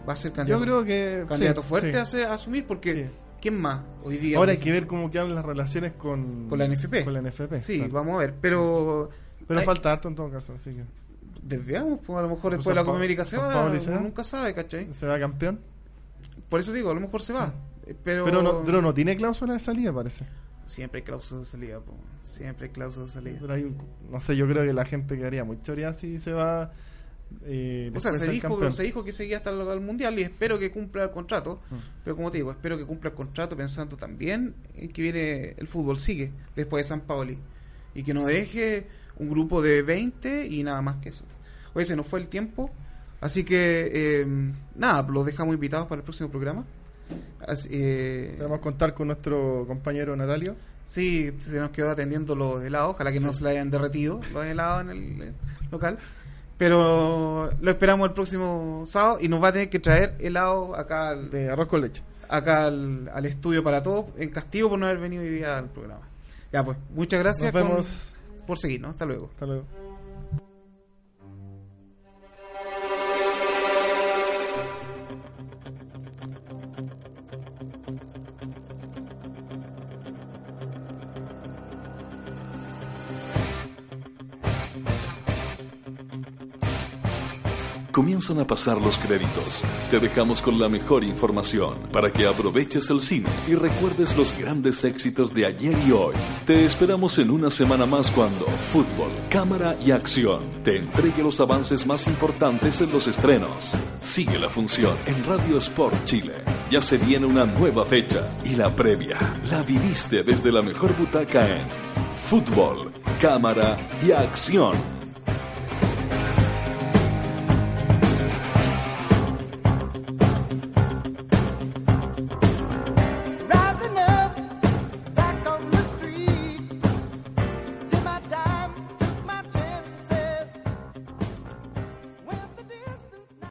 va a ser candidato, Yo creo que... candidato sí, fuerte sí. a, ser- a asumir porque Sí. ¿Quién más hoy día? Ahora hay que ver cómo quedan las relaciones con... Con la NFP. Con la NFP, Sí, claro. vamos a ver, pero... Pero hay- falta harto en todo caso, así que... Desviamos, pues a lo mejor después de la Copa Pa- América se va, nunca sabe, ¿cachai? ¿Se va campeón? Por eso digo, a lo mejor se va. Eh, Pero, Pero no, pero no tiene cláusula de salida, parece. Siempre hay cláusulas de salida, po. siempre hay cláusulas de salida. Pero hay un- no sé, yo creo que la gente quedaría muy choreada si se va. Eh, O sea, se dijo, campeón. se dijo que seguía hasta el, el mundial y espero que cumpla el contrato. Mm. Pero como te digo, espero que cumpla el contrato pensando también en que viene el fútbol, sigue después de San Paoli. Y que no deje un grupo de 20 y nada más que eso. Oye, se nos fue el tiempo. Así que, eh, nada, los dejamos invitados para el próximo programa. Así, eh, Tenemos que contar con nuestro compañero Natalio. Sí, se nos quedó atendiendo los helados. Ojalá que no se le hayan derretido los helados en el eh, local. Pero lo esperamos el próximo sábado y nos va a tener que traer helado acá al, De arroz con leche. acá al, al estudio para todos, en castigo por no haber venido hoy día al programa. Ya pues, muchas gracias Nos con- vemos. por seguirnos. Hasta luego. Hasta luego. Comienzan a pasar los créditos. Te dejamos con la mejor información para que aproveches el cine y recuerdes los grandes éxitos de ayer y hoy. Te esperamos en una semana más cuando Fútbol, Cámara y Acción te entregue los avances más importantes en los estrenos. Sigue la función en Radio Sport Chile. Ya se viene una nueva fecha y la previa la viviste desde la mejor butaca en Fútbol, Cámara y Acción.